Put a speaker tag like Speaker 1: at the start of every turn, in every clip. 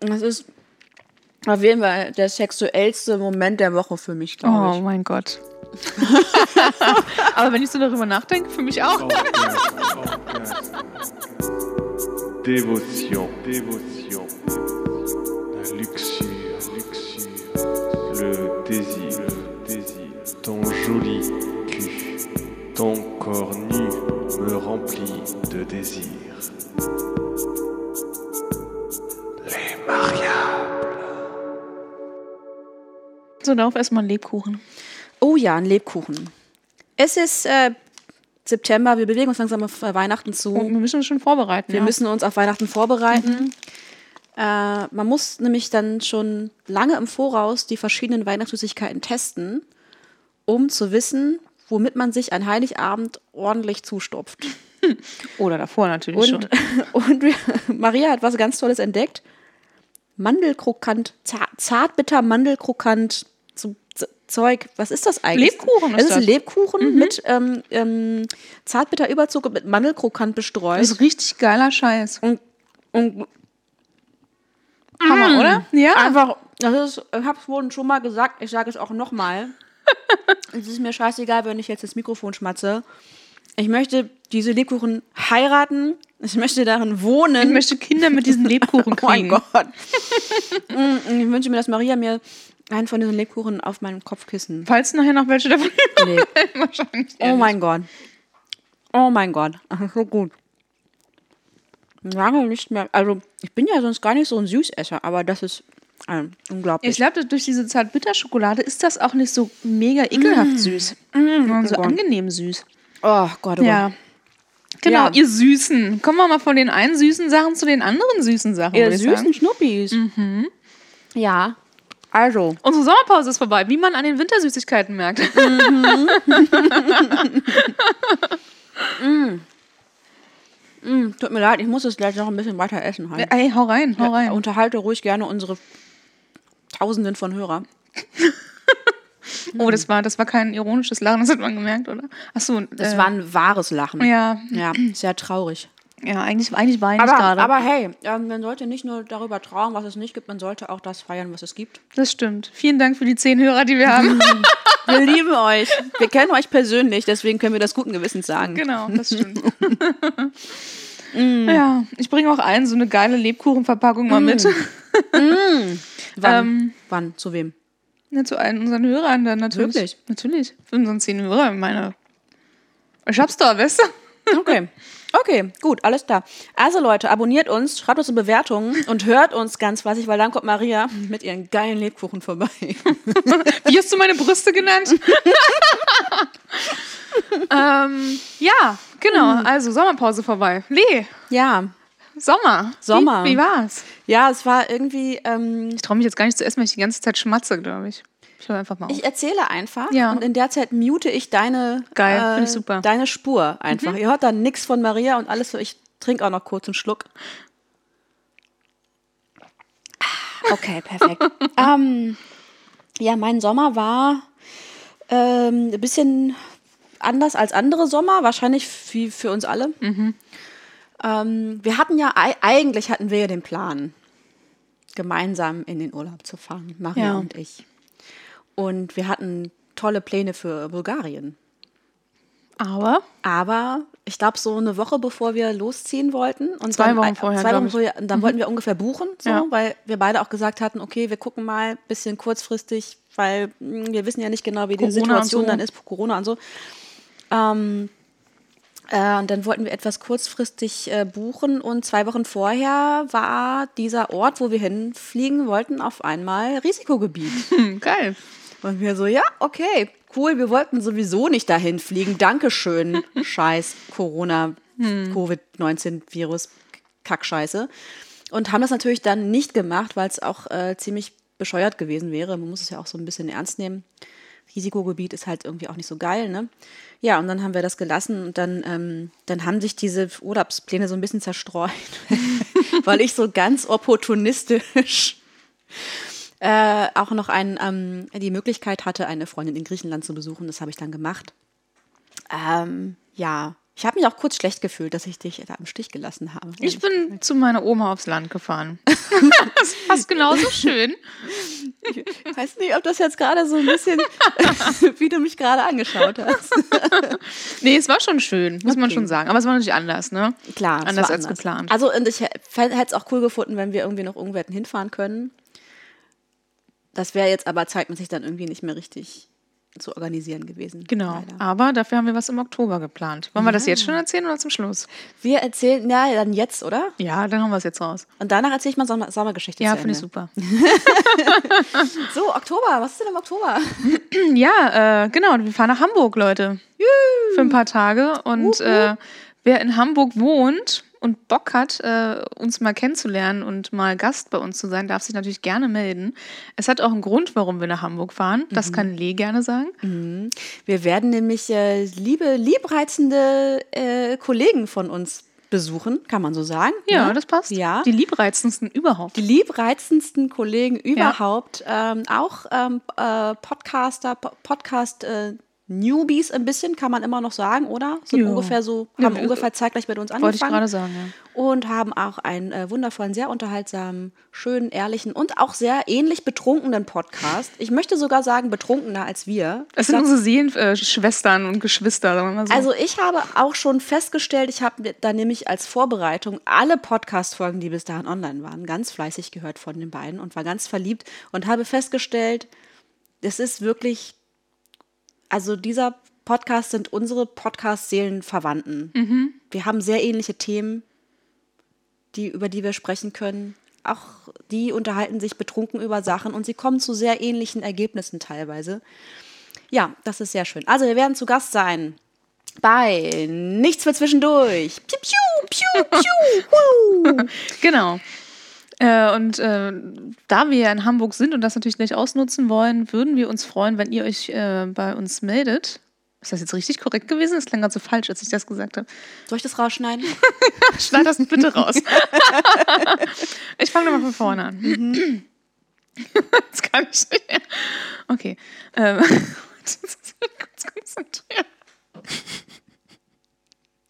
Speaker 1: Das ist auf jeden Fall der sexuellste Moment der Woche für mich, glaube
Speaker 2: Oh
Speaker 1: ich.
Speaker 2: mein Gott. Aber wenn ich so darüber nachdenke, für mich auch.
Speaker 3: Dévotion, dévotion. La luxure, luxure. Le désir, le désir. Ton joli cul, ton corps nu me remplit de désir.
Speaker 2: So, darauf erstmal einen Lebkuchen.
Speaker 1: Oh ja, ein Lebkuchen. Es ist äh, September, wir bewegen uns langsam auf äh, Weihnachten zu.
Speaker 2: Und wir müssen uns schon vorbereiten.
Speaker 1: Wir
Speaker 2: ja.
Speaker 1: müssen uns auf Weihnachten vorbereiten. Äh, man muss nämlich dann schon lange im Voraus die verschiedenen Weihnachtssüßigkeiten testen, um zu wissen, womit man sich an Heiligabend ordentlich zustopft.
Speaker 2: Oder davor natürlich schon.
Speaker 1: Und, und wir, Maria hat was ganz Tolles entdeckt. Mandelkrokant, zart, zartbitter Mandelkrokant, Zeug. Was ist das eigentlich?
Speaker 2: Lebkuchen ist
Speaker 1: Es ist
Speaker 2: das. Mhm.
Speaker 1: Lebkuchen mit ähm, ähm, zartbitter Überzug und mit Mandelkrokant bestreut.
Speaker 2: Das ist richtig geiler Scheiß.
Speaker 1: und, und
Speaker 2: Hammer, oder? Ja.
Speaker 1: Einfach, das ist, ich habe es vorhin schon mal gesagt, ich sage es auch nochmal. es ist mir scheißegal, wenn ich jetzt das Mikrofon schmatze. Ich möchte diese Lebkuchen heiraten. Ich möchte darin wohnen.
Speaker 2: Ich möchte Kinder mit diesem Lebkuchen
Speaker 1: oh mein
Speaker 2: kriegen.
Speaker 1: Gott. Mm, ich wünsche mir, dass Maria mir einen von diesen Lebkuchen auf meinen Kopfkissen
Speaker 2: Falls nachher noch welche davon
Speaker 1: legt.
Speaker 2: wahrscheinlich.
Speaker 1: Oh mein Gott. Oh mein Gott. Ach, so gut. Lange nicht mehr. Also, ich bin ja sonst gar nicht so ein Süßesser, aber das ist äh, unglaublich.
Speaker 2: Ich glaube, durch diese Zartbitterschokolade ist das auch nicht so mega ekelhaft süß. sondern so
Speaker 1: Gott.
Speaker 2: angenehm süß.
Speaker 1: oh Gott, oh
Speaker 2: Ja.
Speaker 1: Gott.
Speaker 2: Genau,
Speaker 1: Ja.
Speaker 2: ihr Süßen. Kommen wir mal von den einen süßen Sachen zu den anderen süßen Sachen.
Speaker 1: Ihr süßen
Speaker 2: sagen.
Speaker 1: Schnuppis. Ja. Also,
Speaker 2: Unsere Sommerpause ist vorbei, wie man an den Wintersüßigkeiten merkt.
Speaker 1: tut mir leid, ich muss es gleich noch ein bisschen weiter essen. Halt.
Speaker 2: Ey, hau rein, hau rein.
Speaker 1: Unterhalte ruhig gerne unsere Tausenden von Hörer.
Speaker 2: oh, das war, das war kein ironisches Lachen, das hat man gemerkt, oder? Achso,
Speaker 1: Das
Speaker 2: äh,
Speaker 1: war ein wahres Lachen.
Speaker 2: Ja,
Speaker 1: Ja, sehr traurig.
Speaker 2: Ja eigentlich, eigentlich weine ich
Speaker 1: Aber,
Speaker 2: gerade.
Speaker 1: aber hey, ähm, man sollte nicht nur darüber trauern, was es nicht gibt, man sollte auch das feiern, was es gibt.
Speaker 2: das stimmt. Vielen Dank für die zehn Hörer, die wir haben.
Speaker 1: Wir lieben euch. Wir kennen euch persönlich, deswegen können wir das guten Gewissens sagen.
Speaker 2: genau, das stimmt. Ja, ich bringe auch ein, so eine geile Lebkuchenverpackung mal mit.
Speaker 1: Wann?
Speaker 2: Ähm,
Speaker 1: Wann? Zu wem?
Speaker 2: Ja, zu allen unseren Hörern dann natürlich.
Speaker 1: Wirklich?
Speaker 2: Natürlich. Für unseren zehn Hörer, meine. Ich hab's da, weißt du?
Speaker 1: Okay. Okay, gut, alles klar. Also Leute, abonniert uns, schreibt uns eine Bewertung und hört uns ganz fleißig, weil dann kommt Maria mit ihren geilen Lebkuchen vorbei.
Speaker 2: Wie hast du meine Brüste genannt? ähm, ja, genau. Also Sommerpause vorbei. Lee,
Speaker 1: Ja,
Speaker 2: Sommer.
Speaker 1: Sommer.
Speaker 2: Wie, wie war's?
Speaker 1: ja, es war irgendwie. Ähm,
Speaker 2: Ich traue mich jetzt gar nicht zu essen, weil ich die ganze Zeit schmatze, glaube ich. Ich höre einfach mal auf.
Speaker 1: ich erzähle einfach
Speaker 2: Ja.
Speaker 1: und in der Zeit mute ich deine, äh,
Speaker 2: Geil, find ich super. Mhm.
Speaker 1: deine Spur einfach. Ihr hört dann nichts von Maria und alles. Ich trinke auch noch kurz einen Schluck. Ah, Okay, perfekt. ähm, ja, mein Sommer war ähm, ein bisschen anders als andere Sommer, wahrscheinlich wie für uns alle.
Speaker 2: Mhm.
Speaker 1: Ähm, wir hatten ja, ei- eigentlich hatten wir ja den Plan, gemeinsam in den Urlaub zu fahren, Maria
Speaker 2: Ja.
Speaker 1: und ich. Und wir hatten tolle Pläne für Bulgarien.
Speaker 2: Aber
Speaker 1: Aber ich glaube, so eine Woche bevor wir losziehen wollten. Und
Speaker 2: Zwei
Speaker 1: dann,
Speaker 2: Wochen
Speaker 1: äh,
Speaker 2: vorher,
Speaker 1: Zwei Wochen.
Speaker 2: Mhm.
Speaker 1: vorher, dann wollten wir ungefähr buchen, so,
Speaker 2: Ja.
Speaker 1: weil wir beide auch gesagt hatten, okay, wir gucken mal ein bisschen kurzfristig, weil mh, wir wissen ja nicht genau, wie die
Speaker 2: Corona und
Speaker 1: Situation
Speaker 2: so.
Speaker 1: dann ist, Corona und so. Ähm, äh, und dann wollten wir etwas kurzfristig äh, buchen und zwei Wochen vorher war dieser Ort, wo wir hinfliegen wollten, auf einmal Risikogebiet.
Speaker 2: hm, geil.
Speaker 1: Und wir so, ja, okay, cool, wir wollten sowieso nicht dahin fliegen. Dankeschön, scheiß Corona, Covid-19-Virus, Kackscheiße. Und haben das natürlich dann nicht gemacht, weil es auch äh, ziemlich bescheuert gewesen wäre. Man muss es ja auch so ein bisschen ernst nehmen. Risikogebiet ist halt irgendwie auch nicht so geil, ne? Ja, und dann haben wir das gelassen und dann, ähm, dann haben sich diese Urlaubspläne so ein bisschen zerstreut, weil ich so ganz opportunistisch äh, auch noch ein, ähm, die Möglichkeit hatte, eine Freundin in Griechenland zu besuchen. Das habe ich dann gemacht. Ähm, ja, Ich habe mich auch kurz schlecht gefühlt, dass ich dich da im Stich gelassen habe.
Speaker 2: Ich bin zu meiner Oma aufs Land gefahren. das passt genauso schön.
Speaker 1: Ich weiß nicht, ob das jetzt gerade so ein bisschen, wie du mich gerade angeschaut hast.
Speaker 2: Nee, es war schon schön, muss man
Speaker 1: Okay.
Speaker 2: schon sagen. Aber es war natürlich anders, ne?
Speaker 1: Klar,
Speaker 2: Anders
Speaker 1: war
Speaker 2: als geplant.
Speaker 1: Also und ich hätte es auch cool gefunden, wenn wir irgendwie noch irgendwo hätten hinfahren können. Das wäre jetzt aber zeitmäßig dann irgendwie nicht mehr richtig zu organisieren gewesen.
Speaker 2: Genau.
Speaker 1: leider.
Speaker 2: Aber dafür haben wir was im Oktober geplant. Wollen wir das jetzt schon erzählen oder zum Schluss?
Speaker 1: Wir erzählen, ja, dann jetzt, oder?
Speaker 2: Ja, dann haben wir es jetzt raus.
Speaker 1: Und danach erzähle ich mal Sommer Sommergeschichte
Speaker 2: Ja, finde ich super.
Speaker 1: So, Oktober, was ist denn im Oktober?
Speaker 2: Ja, äh, genau. Wir fahren nach Hamburg, Leute. Für ein paar Tage. Und äh, wer in Hamburg wohnt und Bock hat, äh, uns mal kennenzulernen und mal Gast bei uns zu sein, darf sich natürlich gerne melden. Es hat auch einen Grund, warum wir nach Hamburg fahren. Das kann Lee gerne sagen.
Speaker 1: Wir werden nämlich äh, liebe, liebreizende äh, Kollegen von uns besuchen, kann man so sagen.
Speaker 2: Ja,
Speaker 1: ne?
Speaker 2: das passt.
Speaker 1: Ja.
Speaker 2: Die liebreizendsten überhaupt.
Speaker 1: die liebreizendsten Kollegen überhaupt, ähm, auch ähm, äh, Podcaster, Po- Podcast äh, Newbies ein bisschen, kann man immer noch sagen, oder? Sind
Speaker 2: Ja.
Speaker 1: ungefähr so,
Speaker 2: Ja,
Speaker 1: haben
Speaker 2: äh,
Speaker 1: ungefähr zeitgleich mit uns
Speaker 2: Wollte ich
Speaker 1: angefangen.
Speaker 2: gerade sagen, ja.
Speaker 1: und haben auch einen äh, wundervollen, sehr unterhaltsamen, schönen, ehrlichen und auch sehr ähnlich betrunkenen Podcast. Ich möchte sogar sagen, betrunkener als wir.
Speaker 2: Es sind unsere Seelenschwestern äh, Schwestern und Geschwister, sagen wir mal so.
Speaker 1: Also ich habe auch schon festgestellt, ich habe da nämlich als Vorbereitung alle Podcast-Folgen, die bis dahin online waren, ganz fleißig gehört von den beiden und war ganz verliebt und habe festgestellt, es ist wirklich, also dieser Podcast sind unsere Podcast-Seelenverwandten. Wir haben sehr ähnliche Themen, die, über die wir sprechen können. Auch die unterhalten sich betrunken über Sachen und sie kommen zu sehr ähnlichen Ergebnissen teilweise. Ja, das ist sehr schön. Also wir werden zu Gast sein bei Nichts für zwischendurch. Piu, piu, piu, piu.
Speaker 2: Genau. Äh, und äh, da wir ja in Hamburg sind und das natürlich gleich ausnutzen wollen, würden wir uns freuen, wenn ihr euch äh, bei uns meldet. Ist das jetzt richtig korrekt gewesen? Das klang gerade so falsch, als ich das gesagt habe.
Speaker 1: Soll ich das rausschneiden?
Speaker 2: Schneid das bitte raus. ich fange nochmal von vorne an. Das kann ich nicht mehr. Okay. Ähm.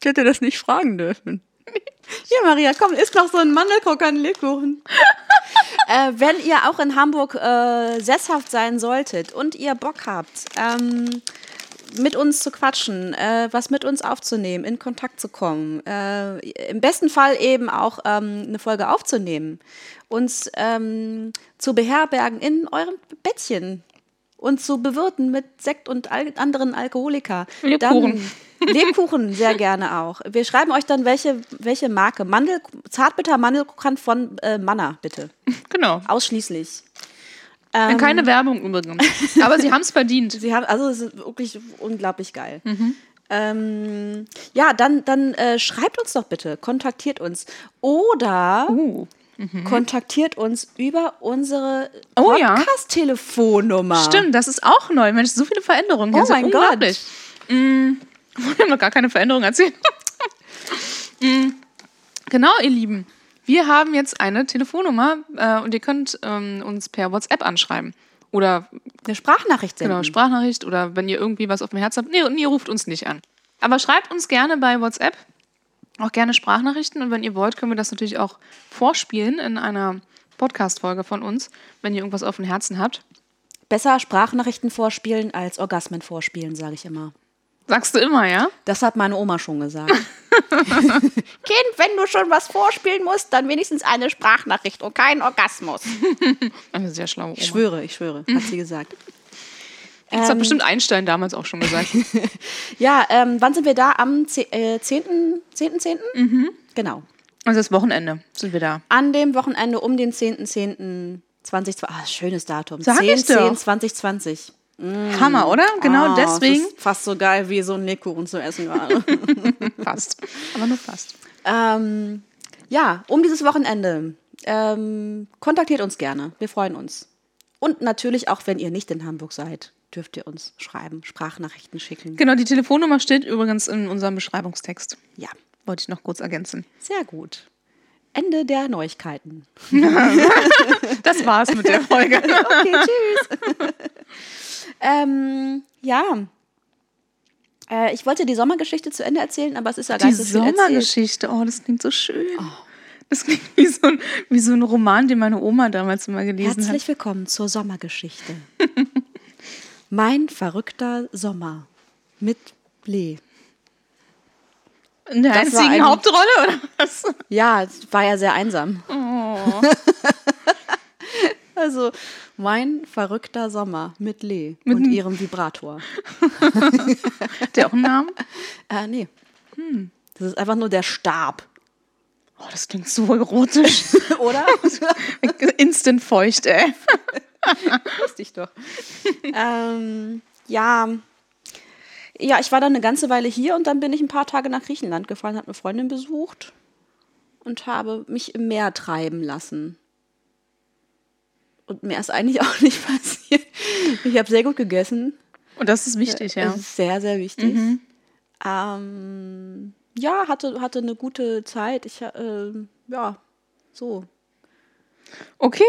Speaker 1: Ich hätte das nicht fragen dürfen. Hier, Maria, komm, isst noch so einen Mandelkrokann-Lebkuchen. äh, wenn ihr auch in Hamburg äh, sesshaft sein solltet und ihr Bock habt, ähm, mit uns zu quatschen, äh, was mit uns aufzunehmen, in Kontakt zu kommen, äh, im besten Fall eben auch ähm, eine Folge aufzunehmen, uns ähm, zu beherbergen in eurem Bettchen und zu bewirten mit Sekt und al anderen Alkoholika.
Speaker 2: Lebkuchen.
Speaker 1: Dann, Lebkuchen sehr gerne auch. Wir schreiben euch dann, welche, welche Marke. Mandel, Zartbitter Mandelkuchen von äh, Manna, bitte.
Speaker 2: Genau.
Speaker 1: Ausschließlich.
Speaker 2: Keine Werbung übrigens. Aber sie haben es verdient.
Speaker 1: Sie haben, also es ist wirklich unglaublich geil. Ähm, ja, dann, dann äh, schreibt uns doch bitte, kontaktiert uns. Oder
Speaker 2: Uh.
Speaker 1: Kontaktiert uns über unsere
Speaker 2: Oh ja.
Speaker 1: Podcast-Telefonnummer.
Speaker 2: Stimmt, das ist auch neu. Mensch, so viele Veränderungen.
Speaker 1: Oh mein Gott.
Speaker 2: Mm, wir haben noch gar keine Veränderung erzählt. mm, genau, ihr Lieben. Wir haben jetzt eine Telefonnummer äh, und ihr könnt ähm, uns per WhatsApp anschreiben. Oder
Speaker 1: Eine Sprachnachricht senden.
Speaker 2: genau, Sprachnachricht oder wenn ihr irgendwie was auf dem Herzen habt. Nee, nee, ruft uns nicht an. Aber schreibt uns gerne bei WhatsApp. Auch gerne Sprachnachrichten. Und wenn ihr wollt, können wir das natürlich auch vorspielen in einer Podcast-Folge von uns, wenn ihr irgendwas auf dem Herzen habt.
Speaker 1: Besser Sprachnachrichten vorspielen als Orgasmen vorspielen, sage ich immer.
Speaker 2: Sagst du immer, ja?
Speaker 1: Das hat meine Oma schon gesagt. kind, wenn du schon was vorspielen musst, dann wenigstens eine Sprachnachricht und keinen Orgasmus.
Speaker 2: Eine sehr schlaue Oma.
Speaker 1: Ich schwöre, ich schwöre, hat sie gesagt.
Speaker 2: Das hat bestimmt Einstein damals auch schon gesagt.
Speaker 1: Ja, ähm, wann sind wir da? Am 10. Äh, 10. 10. 10. Genau.
Speaker 2: Also das Wochenende sind wir da.
Speaker 1: An dem Wochenende um den 10.10. 2020. Ah, schönes Datum.
Speaker 2: Sag
Speaker 1: 10,
Speaker 2: ich doch.
Speaker 1: 10, 2020.
Speaker 2: Hammer, oder? Genau
Speaker 1: Ah,
Speaker 2: deswegen.
Speaker 1: Das ist fast so geil, wie so ein Lebkuchen zu essen war.
Speaker 2: Fast. Aber nur fast.
Speaker 1: ähm, ja, um dieses Wochenende. Ähm, kontaktiert uns gerne. Wir freuen uns. Und natürlich auch, wenn ihr nicht in Hamburg seid, dürft ihr uns schreiben, Sprachnachrichten schicken.
Speaker 2: Genau, die Telefonnummer steht übrigens in unserem Beschreibungstext.
Speaker 1: Ja,
Speaker 2: Wollte ich noch kurz ergänzen.
Speaker 1: sehr gut. Ende der Neuigkeiten.
Speaker 2: Das war's mit der Folge.
Speaker 1: Okay, tschüss. ähm, ja. Äh, ich wollte die Sommergeschichte zu Ende erzählen, aber es ist ja gar
Speaker 2: Die
Speaker 1: nicht so erzählt.
Speaker 2: Sommergeschichte, oh, das klingt so schön. Das klingt wie so, ein, wie so ein Roman, den meine Oma damals immer gelesen
Speaker 1: Herzlich willkommen zur Sommergeschichte. Mein verrückter Sommer mit Lee.
Speaker 2: In der
Speaker 1: das
Speaker 2: einzigen
Speaker 1: ein-
Speaker 2: Hauptrolle, oder was?
Speaker 1: Ja, es war ja sehr einsam.
Speaker 2: Oh.
Speaker 1: Also mein verrückter Sommer mit Lee
Speaker 2: Mit
Speaker 1: und ihrem Vibrator.
Speaker 2: Hat der auch einen Namen?
Speaker 1: Äh, nee. Das ist einfach nur der Stab.
Speaker 2: Oh, das klingt so erotisch.
Speaker 1: Oder?
Speaker 2: Instant feucht, ey.
Speaker 1: Wusste ich doch. ähm, ja. Ja, ich war dann eine ganze Weile hier und dann bin ich ein paar Tage nach Griechenland gefahren, habe eine Freundin besucht und habe mich im Meer treiben lassen. Und mehr ist eigentlich auch nicht passiert. Ich habe sehr gut gegessen.
Speaker 2: Und das ist wichtig, ja.
Speaker 1: Das ist sehr, sehr wichtig. Ähm, ja, hatte, hatte eine gute Zeit. Ich, äh, ja, so.
Speaker 2: Okay.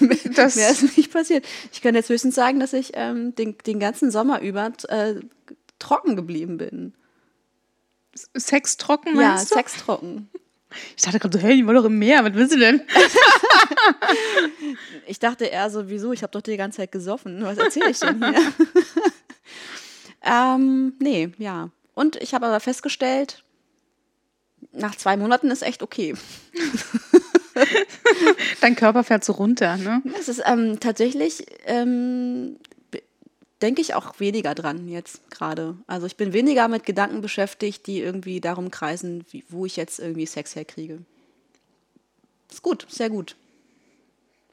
Speaker 2: Das,
Speaker 1: Mehr ist nicht passiert. Ich kann jetzt höchstens sagen, dass ich ähm, den, den ganzen Sommer über äh, trocken geblieben bin.
Speaker 2: Sex trocken,
Speaker 1: Ja,
Speaker 2: du?
Speaker 1: sextrocken.
Speaker 2: Ich dachte gerade so, hey, die war doch im Meer, was willst du denn?
Speaker 1: Ich dachte eher so, wieso? Ich habe doch die ganze Zeit gesoffen. Was erzähle ich denn hier? ähm, nee, ja. Und ich habe aber festgestellt, nach zwei Monaten ist echt okay.
Speaker 2: Dein Körper fährt so runter, ne?
Speaker 1: Es ist ähm, tatsächlich, ähm, denke ich auch weniger dran jetzt gerade. Also ich bin weniger mit Gedanken beschäftigt, die irgendwie darum kreisen, wie, wo ich jetzt irgendwie Sex herkriege. Ist gut, sehr gut.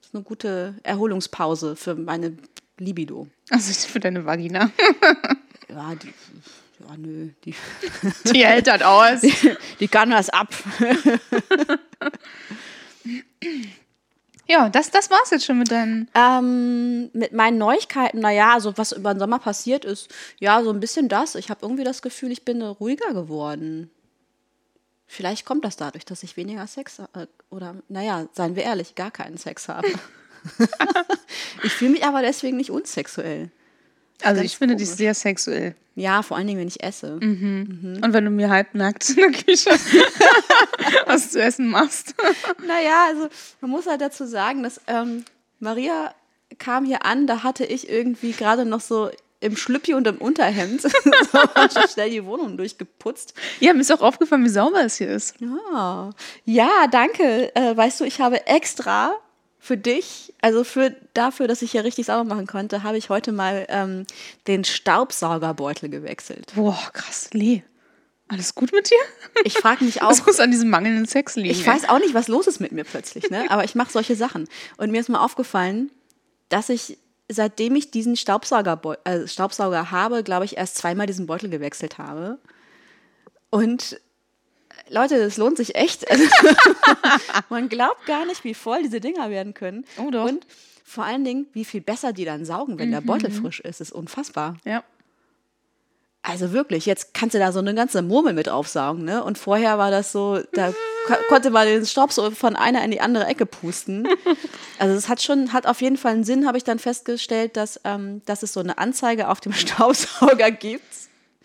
Speaker 1: Ist eine gute Erholungspause für meine Libido.
Speaker 2: Also für deine Vagina.
Speaker 1: Ja, die, ja nö, die,
Speaker 2: Die hält das aus.
Speaker 1: die kann das ab.
Speaker 2: Ja, das, das war's jetzt schon mit deinen.
Speaker 1: Ähm, mit meinen Neuigkeiten, naja, also was über den Sommer passiert ist, ja, so ein bisschen das. Ich habe irgendwie das Gefühl, ich bin ruhiger geworden. Vielleicht kommt das dadurch, dass ich weniger Sex äh, oder, naja, seien wir ehrlich, gar keinen Sex habe. ich fühle mich aber deswegen nicht unsexuell.
Speaker 2: Also
Speaker 1: ganz
Speaker 2: ich finde dich
Speaker 1: komisch.
Speaker 2: sehr sexuell.
Speaker 1: Ja, vor allen Dingen, wenn ich esse.
Speaker 2: Und wenn du mir halbnackt in der Küche was zu essen machst.
Speaker 1: Naja, also man muss halt dazu sagen, dass ähm, Maria kam hier an, da hatte ich irgendwie gerade noch so im Schlüppi und im Unterhemd so schnell die Wohnung durchgeputzt.
Speaker 2: Ja, mir ist auch aufgefallen, wie sauber es hier ist.
Speaker 1: Ja, ja danke. Äh, weißt du, ich habe extra für dich, also für dafür, dass ich hier richtig sauber machen konnte, habe ich heute mal ähm, den Staubsaugerbeutel gewechselt.
Speaker 2: Boah, krass. Lee, alles gut mit dir?
Speaker 1: Ich frage mich auch,
Speaker 2: Was muss an diesem mangelnden Sex liegen?
Speaker 1: Ich weiß auch nicht, was los ist mit mir plötzlich, ne? aber ich mache solche Sachen. Und mir ist mal aufgefallen, dass ich, seitdem ich diesen Staubsauger, äh, Staubsauger habe, glaube ich, erst zweimal diesen Beutel gewechselt habe. Und Leute, das lohnt sich echt. Also, man glaubt gar nicht, wie voll diese Dinger werden können.
Speaker 2: Oh doch.
Speaker 1: Und vor allen Dingen, wie viel besser die dann saugen, wenn der Beutel frisch ist. Das ist unfassbar.
Speaker 2: Ja.
Speaker 1: Also wirklich, jetzt kannst du da so eine ganze Murmel mit aufsaugen, ne? Und vorher war das so, da ko konnte man den Staub so von einer in die andere Ecke pusten. Also es hat schon, hat auf jeden Fall einen Sinn, habe ich dann festgestellt, dass, ähm, dass es so eine Anzeige auf dem Staubsauger gibt,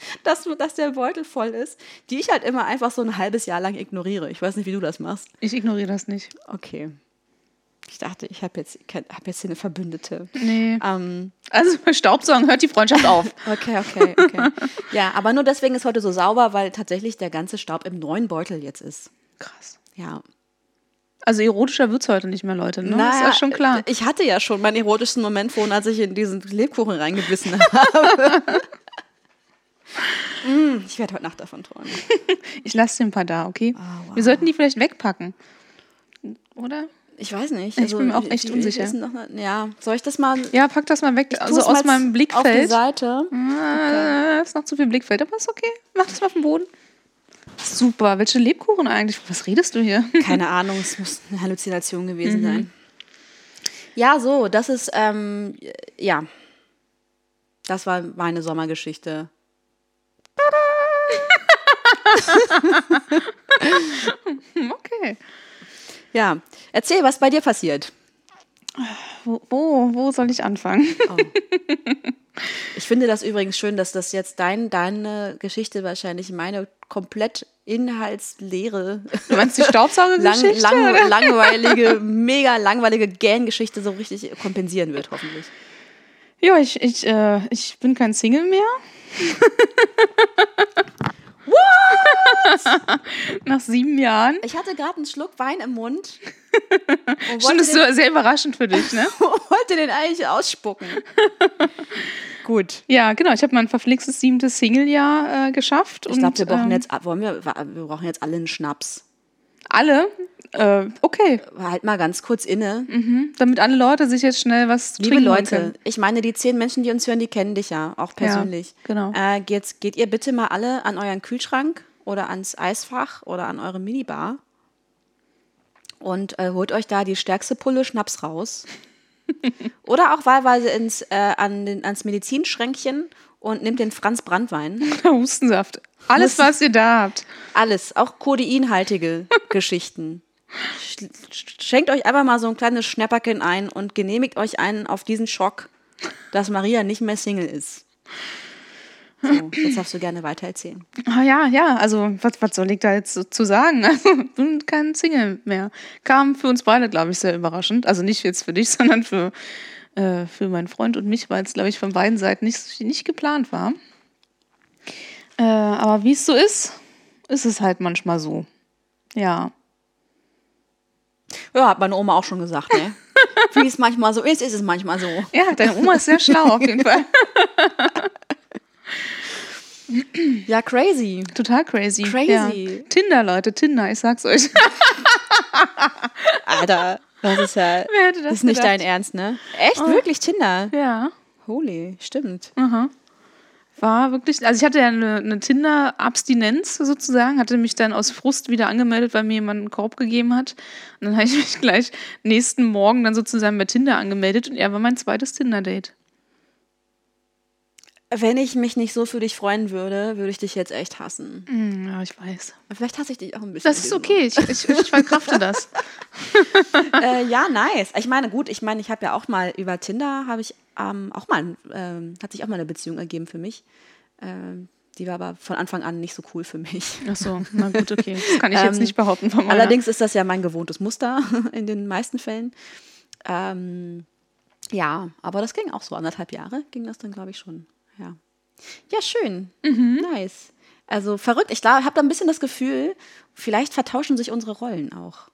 Speaker 1: dass, dass der Beutel voll ist, die ich halt immer einfach so ein halbes Jahr lang ignoriere. Ich weiß nicht, wie du das machst.
Speaker 2: Ich ignoriere das nicht.
Speaker 1: Okay. Ich dachte, ich habe jetzt, hab jetzt hier eine Verbündete.
Speaker 2: Nee.
Speaker 1: Ähm,
Speaker 2: Also bei Staubsaugen hört die Freundschaft auf.
Speaker 1: Okay, okay, okay. ja, aber nur deswegen ist heute so sauber, weil tatsächlich der ganze Staub im neuen Beutel jetzt ist.
Speaker 2: Krass.
Speaker 1: Ja.
Speaker 2: Also erotischer wird es heute nicht mehr, Leute. Ne? das ist
Speaker 1: Naja,
Speaker 2: ja schon klar.
Speaker 1: Ich hatte ja schon meinen erotischsten Moment vorhin, als ich in diesen Lebkuchen reingebissen habe. Mm, ich werde heute Nacht davon träumen.
Speaker 2: Ich lasse dir ein paar da, okay?
Speaker 1: Ah, wow.
Speaker 2: Wir sollten die vielleicht wegpacken. Oder?
Speaker 1: Ich weiß nicht. Also,
Speaker 2: Ich bin mir auch
Speaker 1: die-
Speaker 2: echt
Speaker 1: die
Speaker 2: unsicher.
Speaker 1: wissen Noch, ja, soll ich das mal
Speaker 2: Ja, pack das mal weg. Also aus meinem
Speaker 1: Auf die
Speaker 2: Blickfeld.
Speaker 1: Seite.
Speaker 2: Ah, ist noch zu viel Blickfeld, aber ist okay. Mach das mal auf den Boden. Super. Welche Lebkuchen eigentlich? Was redest du hier?
Speaker 1: Keine Ahnung, es muss eine Halluzination
Speaker 2: Mhm.
Speaker 1: gewesen sein. Ja, so, das ist, ähm, ja. Das war meine Sommergeschichte.
Speaker 2: Okay.
Speaker 1: Ja, erzähl, was bei dir passiert.
Speaker 2: Wo, wo, wo soll ich anfangen?
Speaker 1: Ich finde das übrigens schön, dass das jetzt dein, deine Geschichte wahrscheinlich meine komplett inhaltsleere,
Speaker 2: Du meinst die
Speaker 1: lang,
Speaker 2: Staubsaugergeschichte?
Speaker 1: lang,
Speaker 2: oder?
Speaker 1: langweilige, mega langweilige Gähn-Geschichte so richtig kompensieren wird, hoffentlich.
Speaker 2: Ja, ich, ich, äh, ich bin kein Single mehr. What? Nach sieben Jahren.
Speaker 1: Ich hatte gerade einen Schluck Wein im Mund
Speaker 2: Stimmt, das ist
Speaker 1: den,
Speaker 2: so sehr überraschend für dich, ne?
Speaker 1: wollte den eigentlich ausspucken. Gut.
Speaker 2: Ja, genau. Ich habe mein verflixtes siebtes Single-Jahr äh, geschafft.
Speaker 1: Ich glaube, wir brauchen
Speaker 2: ähm,
Speaker 1: jetzt, wollen wir, wir brauchen jetzt alle einen Schnaps.
Speaker 2: Alle. Äh, okay,
Speaker 1: Halt mal ganz kurz inne.
Speaker 2: mhm. damit alle Leute sich jetzt schnell was
Speaker 1: Liebe
Speaker 2: trinken
Speaker 1: Leute,
Speaker 2: können.
Speaker 1: ich meine, die zehn Menschen, die uns hören, die kennen dich ja, auch persönlich.
Speaker 2: genau.
Speaker 1: Äh, geht, geht ihr bitte mal alle an euren Kühlschrank oder ans Eisfach oder an eure Minibar und äh, holt euch da die stärkste Pulle Schnaps raus. oder auch wahlweise ins, äh, an den, ans Medizinschränkchen und nehmt den Franz Brandwein.
Speaker 2: Hustensaft. Alles, was ihr da habt.
Speaker 1: Alles, auch kodeinhaltige Geschichten. Sch- Schenkt euch einfach mal so ein kleines Schnäpperchen ein und genehmigt euch einen auf diesen Schock, dass Maria nicht mehr Single ist. So, jetzt darfst du gerne weitererzählen.
Speaker 2: Ah ja, ja, also was, was soll ich da jetzt so zu sagen? Also, ich bin kein Single mehr. Kam für uns beide, glaube ich, sehr überraschend. Also nicht jetzt für dich, sondern für, äh, für meinen Freund und mich, weil es, glaube ich, von beiden Seiten nicht, nicht geplant war. Äh, aber wie es so ist, ist es halt manchmal so. Ja.
Speaker 1: Ja, hat meine Oma auch schon gesagt, ne? Wie es manchmal so ist, ist es manchmal so.
Speaker 2: Ja, deine Oma ist sehr schlau auf jeden Fall.
Speaker 1: Ja, crazy.
Speaker 2: Total crazy.
Speaker 1: Crazy.
Speaker 2: Ja. Tinder, Leute, Tinder, ich sag's euch.
Speaker 1: Alter, das ist ja.
Speaker 2: Wer hätte das
Speaker 1: ist nicht
Speaker 2: gedacht?
Speaker 1: dein Ernst, ne? Echt? Wirklich Tinder?
Speaker 2: Ja.
Speaker 1: Holy, stimmt.
Speaker 2: War wirklich, also ich hatte ja eine, eine Tinder-Abstinenz sozusagen, hatte mich dann aus Frust wieder angemeldet, weil mir jemand einen Korb gegeben hat. Und dann habe ich mich gleich nächsten Morgen dann sozusagen bei Tinder angemeldet und er war mein zweites Tinder-Date.
Speaker 1: Wenn ich mich nicht so für dich freuen würde, würde ich dich jetzt echt hassen.
Speaker 2: Hm, ja, ich weiß.
Speaker 1: Vielleicht hasse ich dich auch ein bisschen.
Speaker 2: Das ist okay, ich, ich, ich verkrafte das.
Speaker 1: äh, ja, nice. Ich meine, gut, ich meine, ich habe ja auch mal über Tinder, habe ich ähm, auch mal, ähm, hat sich auch mal eine Beziehung ergeben für mich. Ähm, die war aber von Anfang an nicht so cool für mich.
Speaker 2: Ach so, na gut, okay. Das kann ich jetzt
Speaker 1: Ähm,
Speaker 2: nicht behaupten von meiner.
Speaker 1: Allerdings ist das ja mein gewohntes Muster in den meisten Fällen. Ähm, ja, aber das ging auch so. Anderthalb Jahre ging das dann, glaube ich, schon. Ja, ja schön. Nice. Also verrückt. Ich habe da ein bisschen das Gefühl, vielleicht vertauschen sich unsere Rollen auch.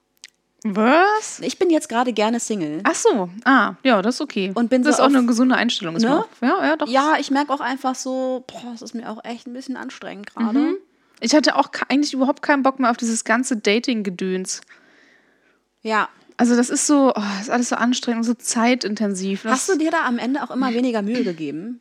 Speaker 2: Was?
Speaker 1: Ich bin jetzt gerade gerne Single.
Speaker 2: Ach so, ah, ja, das ist okay.
Speaker 1: Und bin
Speaker 2: das
Speaker 1: so
Speaker 2: ist auch eine gesunde Einstellung. Ist
Speaker 1: Ne?
Speaker 2: auch, ja, ja, doch.
Speaker 1: Ja, ich merke auch einfach so, boah, es ist mir auch echt ein bisschen anstrengend gerade.
Speaker 2: Ich hatte auch eigentlich überhaupt keinen Bock mehr auf dieses ganze Dating-Gedöns.
Speaker 1: Ja.
Speaker 2: Also das ist so, oh, ist alles so anstrengend so zeitintensiv. Das,
Speaker 1: Hast du dir da am Ende auch immer weniger Mühe gegeben?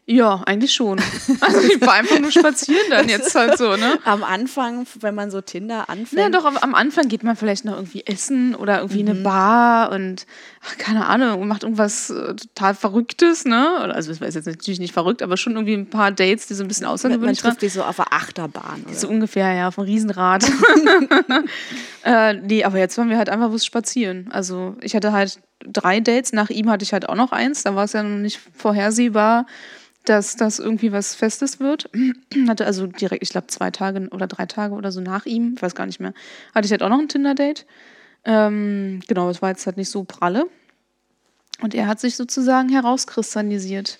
Speaker 2: Ja, eigentlich schon. Also ich war einfach nur spazieren dann jetzt halt so, ne?
Speaker 1: Am Anfang, wenn man so Tinder anfängt.
Speaker 2: Ja, doch, am, Anfang geht man vielleicht noch irgendwie essen oder irgendwie
Speaker 1: Mhm.
Speaker 2: eine Bar und, ach, keine Ahnung, macht irgendwas äh, total Verrücktes, ne? Also, das war jetzt natürlich nicht verrückt, aber schon irgendwie ein paar Dates, die so ein bisschen
Speaker 1: man, man
Speaker 2: außergewöhnlich waren.
Speaker 1: trifft dich so auf der Achterbahn. Oder?
Speaker 2: So ungefähr, ja, auf dem Riesenrad. äh, nee, aber jetzt waren wir halt einfach was spazieren. Also ich hatte halt drei Dates, nach ihm hatte ich halt auch noch eins. Da war es ja noch nicht vorhersehbar, dass das irgendwie was Festes wird. hatte also direkt, ich glaube, zwei Tage oder drei Tage oder so nach ihm, ich weiß gar nicht mehr, hatte ich halt auch noch ein Tinder-Date. Ähm, genau, es war jetzt halt nicht so pralle. Und er hat sich sozusagen herauskristallisiert.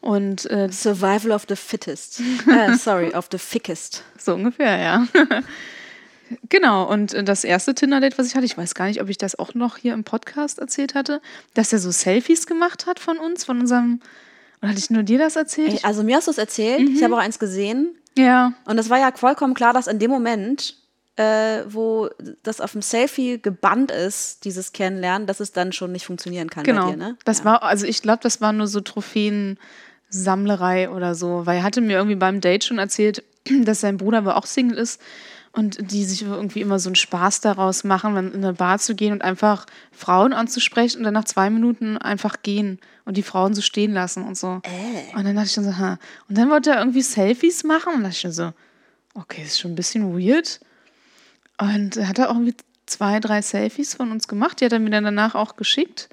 Speaker 2: Und äh,
Speaker 1: Survival of the fittest. äh, sorry, of the thickest.
Speaker 2: so ungefähr, ja. genau, und äh, das erste Tinder-Date, was ich hatte, ich weiß gar nicht, ob ich das auch noch hier im Podcast erzählt hatte, dass er so Selfies gemacht hat von uns, von unserem. Oder hatte ich nur dir das erzählt?
Speaker 1: Also mir hast du es erzählt, ich habe auch eins gesehen.
Speaker 2: ja.
Speaker 1: Und es war ja vollkommen klar, dass in dem Moment, äh, wo das auf dem Selfie gebannt ist, dieses Kennenlernen, dass es dann schon nicht funktionieren kann
Speaker 2: Genau.
Speaker 1: bei dir, ne?
Speaker 2: Das
Speaker 1: ja.
Speaker 2: war, also ich glaube, das war nur so Trophäensammlerei oder so, weil er hatte mir irgendwie beim Date schon erzählt, dass sein Bruder aber auch Single ist und die sich irgendwie immer so einen Spaß daraus machen, wenn in eine Bar zu gehen und einfach Frauen anzusprechen und dann nach zwei Minuten einfach gehen und die Frauen so stehen lassen und so. Und dann dachte ich schon so, ha. Und dann wollte er irgendwie Selfies machen und dachte ich so, okay, ist schon ein bisschen weird. Und er hat er auch irgendwie zwei, drei Selfies von uns gemacht. Die hat er mir dann danach auch geschickt.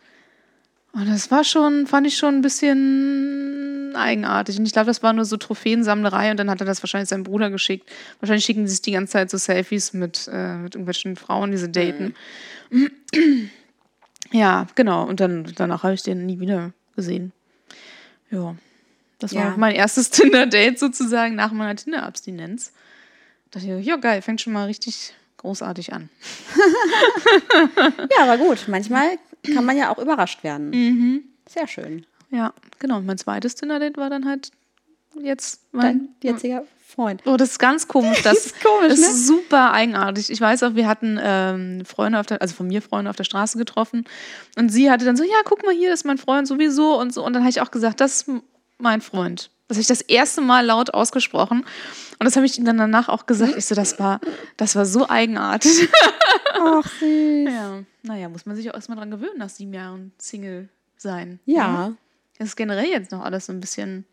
Speaker 2: Und das war schon, fand ich schon ein bisschen eigenartig. Und ich glaube, das war nur so Trophäensammlerei und dann hat er das wahrscheinlich seinem Bruder geschickt. Wahrscheinlich schicken sie sich die ganze Zeit so Selfies mit, äh, mit irgendwelchen Frauen, die sie daten. Ja, genau. Und dann danach habe ich den nie wieder gesehen. Ja. Das war
Speaker 1: Ja.
Speaker 2: mein erstes Tinder-Date sozusagen nach meiner Tinder-Abstinenz. Da dachte ich, ja geil, fängt schon mal richtig großartig an.
Speaker 1: Ja, aber gut. Manchmal kann man ja auch überrascht werden.
Speaker 2: Mhm.
Speaker 1: Sehr schön.
Speaker 2: Ja, genau. Und mein zweites Tinder-Date war dann halt jetzt mein.
Speaker 1: Dein jetziger Freund.
Speaker 2: Oh, das ist ganz komisch. Das,
Speaker 1: ist komisch,
Speaker 2: das
Speaker 1: ne?
Speaker 2: ist super eigenartig. Ich weiß auch, wir hatten ähm, Freunde auf der, also von mir Freunde auf der Straße getroffen. Und sie hatte dann so, ja, guck mal hier, das ist mein Freund sowieso und so. Und dann habe ich auch gesagt, das ist mein Freund. Das habe ich das erste Mal laut ausgesprochen. Und das habe ich ihm dann danach auch gesagt. Ich so, das war, das war so eigenartig.
Speaker 1: Ach, süß.
Speaker 2: ja. Naja, muss man sich auch erstmal dran gewöhnen, nach sieben Jahren Single sein.
Speaker 1: Ja,
Speaker 2: Das ist generell jetzt noch alles so ein bisschen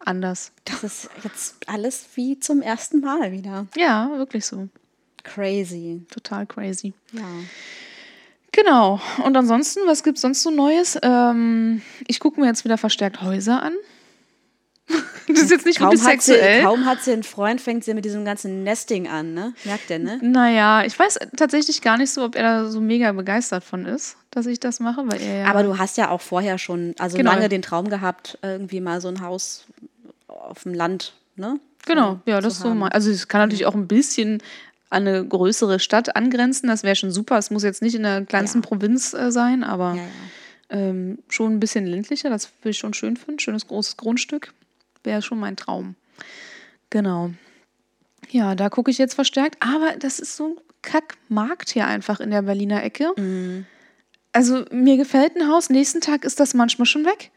Speaker 2: anders.
Speaker 1: das ist jetzt alles wie zum ersten Mal wieder.
Speaker 2: Ja, wirklich so.
Speaker 1: Crazy.
Speaker 2: Total crazy.
Speaker 1: Ja.
Speaker 2: Genau. Und ansonsten, was gibt es sonst so Neues? Ähm, ich gucke mir jetzt wieder verstärkt Häuser an. das ist jetzt nicht
Speaker 1: Kaum
Speaker 2: wirklich
Speaker 1: hat, sie,
Speaker 2: sexuell.
Speaker 1: kaum hat sie einen Freund, fängt sie mit diesem ganzen Nesting an, ne? Merkt ihr, ne?
Speaker 2: Naja, ich weiß tatsächlich gar nicht so, ob er da so mega begeistert von ist, dass ich das mache, weil er ja.
Speaker 1: Aber du hast ja auch vorher schon, also
Speaker 2: Genau.
Speaker 1: lange den Traum gehabt, irgendwie mal so ein Haus auf dem Land, ne?
Speaker 2: genau, ja, das so mal. Also es kann natürlich auch ein bisschen an eine größere Stadt angrenzen, das wäre schon super. Es muss jetzt nicht in der kleinsten
Speaker 1: Ja.
Speaker 2: Provinz äh, sein, aber
Speaker 1: ja.
Speaker 2: ähm, schon ein bisschen ländlicher, das würde ich schon schön finden. Schönes großes Grundstück. Wäre schon mein Traum. Genau. Ja, da gucke ich jetzt verstärkt. Aber das ist so ein Kackmarkt hier einfach in der Berliner Ecke.
Speaker 1: Mhm.
Speaker 2: Also mir gefällt ein Haus, nächsten Tag ist das manchmal schon weg.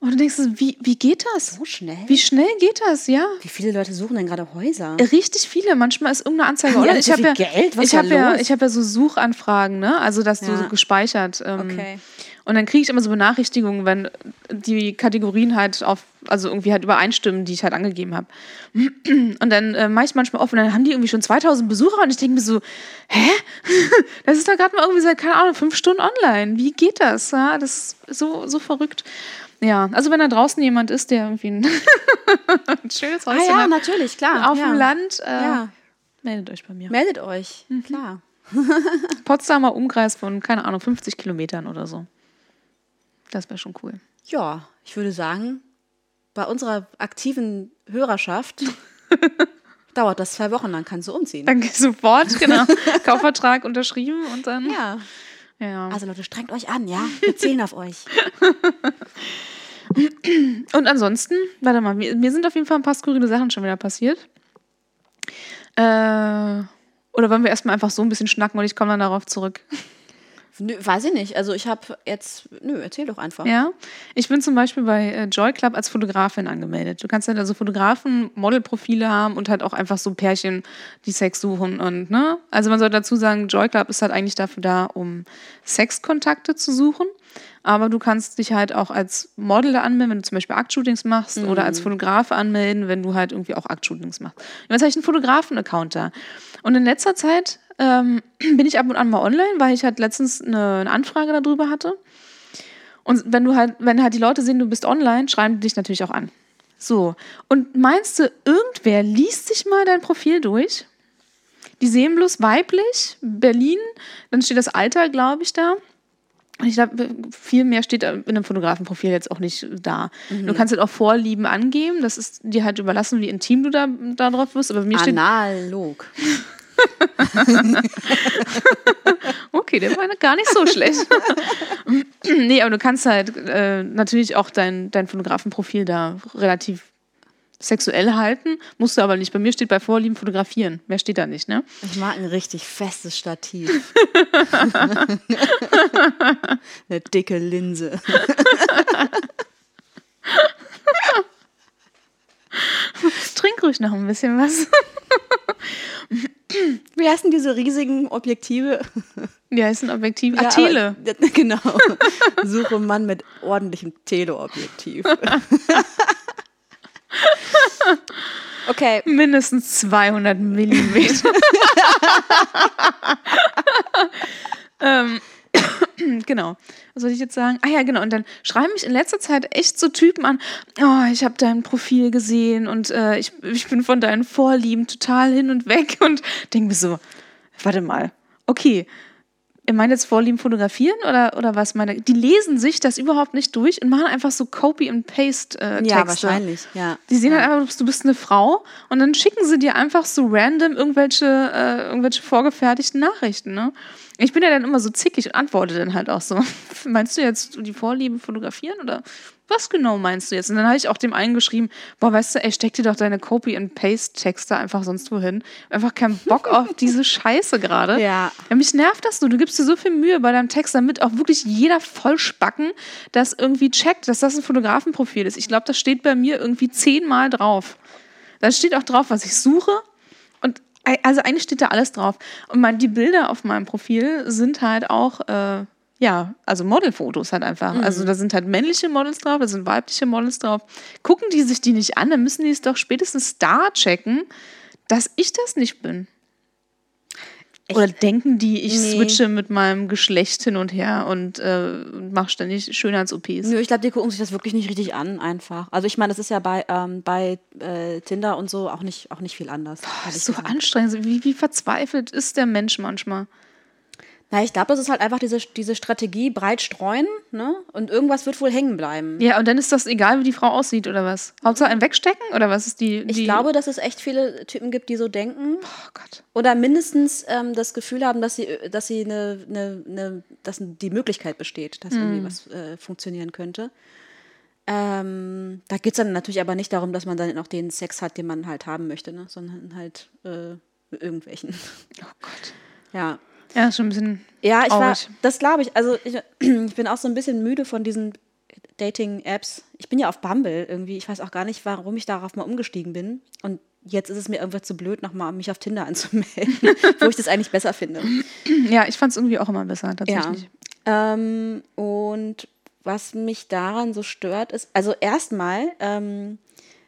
Speaker 2: Und du denkst, wie, wie geht das?
Speaker 1: So schnell?
Speaker 2: Wie schnell geht das, ja?
Speaker 1: Wie viele Leute suchen denn gerade Häuser?
Speaker 2: Richtig viele. Manchmal ist irgendeine Anzeige
Speaker 1: alle
Speaker 2: Ich
Speaker 1: so
Speaker 2: habe ja,
Speaker 1: Geld? Was
Speaker 2: ich
Speaker 1: ist
Speaker 2: habe
Speaker 1: da
Speaker 2: ja, ich habe ja so Suchanfragen, ne? Also das
Speaker 1: Ja.
Speaker 2: so gespeichert. Ähm,
Speaker 1: Okay.
Speaker 2: Und dann kriege ich immer so Benachrichtigungen, wenn die Kategorien halt auf, also irgendwie halt übereinstimmen, die ich halt angegeben habe. Und dann äh, mache ich manchmal offen, dann haben die irgendwie schon 2000 Besucher und ich denke mir so, hä? Das ist da gerade mal irgendwie seit, keine Ahnung, fünf Stunden online. Wie geht das? Ja, das ist so, so verrückt. Ja, also wenn da draußen jemand ist, der irgendwie ein, ein schönes
Speaker 1: Ah
Speaker 2: Häuschen
Speaker 1: ja,
Speaker 2: hat,
Speaker 1: natürlich, klar.
Speaker 2: auf
Speaker 1: ja.
Speaker 2: dem Land, äh,
Speaker 1: Ja,
Speaker 2: meldet euch bei mir.
Speaker 1: meldet euch. Klar.
Speaker 2: Potsdamer Umkreis von, keine Ahnung, 50 Kilometern oder so. Das wäre schon cool.
Speaker 1: Ja, ich würde sagen, bei unserer aktiven Hörerschaft dauert das zwei Wochen, dann kannst du umziehen.
Speaker 2: Danke sofort, genau. Kaufvertrag unterschrieben und dann.
Speaker 1: Ja.
Speaker 2: ja.
Speaker 1: Also Leute, strengt euch an, ja? Wir zählen auf euch.
Speaker 2: Und ansonsten, warte mal, mir, mir sind auf jeden Fall ein paar skurrile Sachen schon wieder passiert. Äh, oder wollen wir erstmal einfach so ein bisschen schnacken und ich komme dann darauf zurück?
Speaker 1: Nö, weiß ich nicht. Also ich habe jetzt, nö, erzähl doch einfach.
Speaker 2: Ja, ich bin zum Beispiel bei äh, Joy Club als Fotografin angemeldet. Du kannst halt also Fotografen, Modelprofile haben und halt auch einfach so Pärchen, die Sex suchen und ne. Also man soll dazu sagen, Joy Club ist halt eigentlich dafür da, um Sexkontakte zu suchen. Aber du kannst dich halt auch als Model da anmelden, wenn du zum Beispiel Aktshootings machst oder als Fotograf anmelden, wenn du halt irgendwie auch Aktshootings machst. Jetzt habe ich einen Fotografen-Account da. Und in letzter Zeit ähm, bin ich ab und an mal online, weil ich halt letztens eine, eine Anfrage darüber hatte. Und wenn du halt, wenn halt die Leute sehen, du bist online, schreiben die dich natürlich auch an. So. Und meinst du, irgendwer liest sich mal dein Profil durch? Die sehen bloß weiblich, Berlin, dann steht das Alter, glaube ich, da. Und ich glaube, viel mehr steht in einem Fotografenprofil jetzt auch nicht da. Du kannst halt auch Vorlieben angeben, das ist dir halt überlassen, wie intim du da, da drauf wirst. Aber mir steht,
Speaker 1: Analog.
Speaker 2: Okay, der war gar nicht so schlecht. nee, aber du kannst halt äh, natürlich auch dein, dein Fotografenprofil da relativ sexuell halten. Musst du aber nicht. Bei mir steht bei Vorlieben fotografieren. Mehr steht da nicht, ne?
Speaker 1: Ich mag ein richtig festes Stativ. Eine dicke Linse.
Speaker 2: Trink ruhig noch ein bisschen was.
Speaker 1: Wie heißen diese riesigen Objektive?
Speaker 2: Wie heißt ein Objektiv?
Speaker 1: Ja,
Speaker 2: ah, Tele.
Speaker 1: aber- genau. Suche Mann mit ordentlichem Teleobjektiv. okay,
Speaker 2: Mindestens 200 Millimeter. ähm, genau. Was soll ich jetzt sagen? Ah ja, genau. Und dann schreiben mich in letzter Zeit echt so Typen an, oh, ich habe dein Profil gesehen und äh, ich, ich bin von deinen Vorlieben total hin und weg und denke mir so, warte mal, okay, Ihr meint jetzt Vorlieben fotografieren oder, oder was meine? Die lesen sich das überhaupt nicht durch und machen einfach so Copy and Paste äh, Texte.
Speaker 1: Ja, wahrscheinlich, ja.
Speaker 2: Die sehen
Speaker 1: ja.
Speaker 2: halt einfach, du bist eine Frau und dann schicken sie dir einfach so random irgendwelche, äh, irgendwelche vorgefertigten Nachrichten, ne? Ich bin ja dann immer so zickig und antworte dann halt auch so. Meinst du jetzt die Vorlieben fotografieren oder was genau meinst du jetzt? Und dann habe ich auch dem einen geschrieben, boah, weißt du, ey, steck dir doch deine Copy-and-Paste-Texte einfach sonst wohin. Einfach keinen Bock auf diese Scheiße gerade.
Speaker 1: Ja.
Speaker 2: ja. Mich nervt das nur. Du gibst dir so viel Mühe bei deinem Text, damit auch wirklich jeder Vollspacken das irgendwie checkt, dass das ein Fotografenprofil ist. Ich glaube, das steht bei mir irgendwie zehnmal drauf. Da steht auch drauf, was ich suche. Also eigentlich steht da alles drauf. Und mein, die Bilder auf meinem Profil sind halt auch äh, ja, also Modelfotos halt einfach.
Speaker 1: Mhm.
Speaker 2: Also da sind halt männliche Models drauf, da sind weibliche Models drauf. Gucken die sich die nicht an, dann müssen die es doch spätestens da checken, dass ich das nicht bin.
Speaker 1: Echt?
Speaker 2: Oder denken die, ich
Speaker 1: Nee.
Speaker 2: switche mit meinem Geschlecht hin und her und äh, mache ständig Schönheits-OPs.
Speaker 1: Nö, ich glaube, die gucken sich das wirklich nicht richtig an, einfach. Also ich meine, das ist ja bei, ähm, bei äh, Tinder und so auch nicht, auch nicht viel anders.
Speaker 2: Das
Speaker 1: ehrlich
Speaker 2: ist so anstrengend. Wie, wie verzweifelt ist der Mensch manchmal?
Speaker 1: Na, ich glaube, das ist halt einfach diese, diese Strategie, breit streuen, ne? Und irgendwas wird wohl hängen bleiben.
Speaker 2: Ja, und dann ist das egal, wie die Frau aussieht oder was? Hauptsache ein Wegstecken oder was ist die?
Speaker 1: Ich
Speaker 2: die
Speaker 1: glaube, dass es echt viele Typen gibt, die so denken
Speaker 2: Oh Gott.
Speaker 1: oder mindestens ähm, das Gefühl haben, dass sie, dass sie eine, eine, eine, dass die Möglichkeit besteht, dass irgendwie was äh, funktionieren könnte. Ähm, da geht es dann natürlich aber nicht darum, dass man dann auch den Sex hat, den man halt haben möchte, ne? sondern halt äh, irgendwelchen.
Speaker 2: Oh Gott.
Speaker 1: Ja.
Speaker 2: Ja, schon ein bisschen.
Speaker 1: Ja, ich war,
Speaker 2: traurig.
Speaker 1: das glaube ich. Also ich, ich bin auch so ein bisschen müde von diesen Dating-Apps. Ich bin ja auf Bumble irgendwie. Ich weiß auch gar nicht, warum ich darauf mal umgestiegen bin. Und jetzt ist es mir irgendwann zu blöd, nochmal mich auf Tinder anzumelden, wo ich das eigentlich besser finde.
Speaker 2: Ja, ich fand es irgendwie auch immer besser, tatsächlich.
Speaker 1: Ähm, und was mich daran so stört, ist, also erstmal ähm,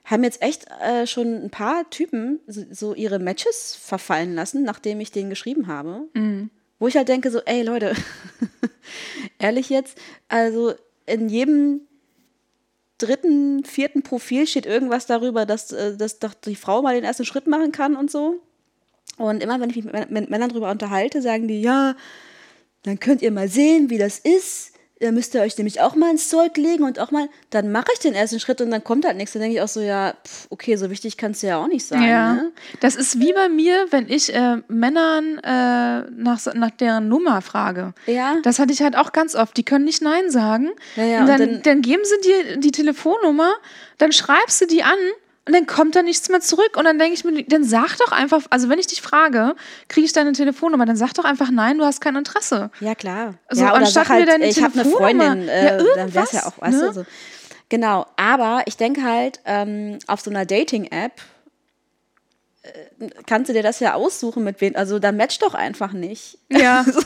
Speaker 1: haben jetzt echt äh, schon ein paar Typen so, so ihre Matches verfallen lassen, nachdem ich denen geschrieben habe. Wo ich halt denke, so, ey Leute, ehrlich jetzt, also in jedem dritten, vierten Profil steht irgendwas darüber, dass, äh, dass doch die Frau mal den ersten Schritt machen kann und so. Und immer, wenn ich mich mit, Män- mit Männern darüber unterhalte, sagen die, ja, dann könnt ihr mal sehen, wie das ist. Ihr müsst ihr euch nämlich auch mal ins Zeug legen und auch mal, dann mache ich den ersten Schritt und dann kommt halt nichts. Dann denke ich auch so, ja, pf, okay, so wichtig kann es ja auch nicht sein.
Speaker 2: Ja,
Speaker 1: Ne?
Speaker 2: das ist wie bei mir, wenn ich äh, Männern äh, nach, nach deren Nummer frage.
Speaker 1: Ja.
Speaker 2: Das hatte ich halt auch ganz oft. Die können nicht Nein sagen.
Speaker 1: Ja, ja,
Speaker 2: und dann,
Speaker 1: und
Speaker 2: dann,
Speaker 1: dann-
Speaker 2: geben sie dir die Telefonnummer, dann schreibst du die an und dann kommt da nichts mehr zurück. Und dann denke ich mir, dann sag doch einfach, also wenn ich dich frage, kriege ich deine Telefonnummer, dann sag doch einfach Nein, du hast kein Interesse.
Speaker 1: Ja, klar.
Speaker 2: Also
Speaker 1: ja,
Speaker 2: anstatt
Speaker 1: halt,
Speaker 2: mir deine
Speaker 1: ich habe eine Freundin, äh,
Speaker 2: Ja,
Speaker 1: dann wäre es ja
Speaker 2: irgendwas,
Speaker 1: auch, weißt
Speaker 2: ne?
Speaker 1: du, so. Genau, aber ich denke halt, ähm, auf so einer Dating-App äh, kannst du dir das ja aussuchen, mit wem, also da matcht doch einfach nicht.
Speaker 2: Ja.
Speaker 1: so,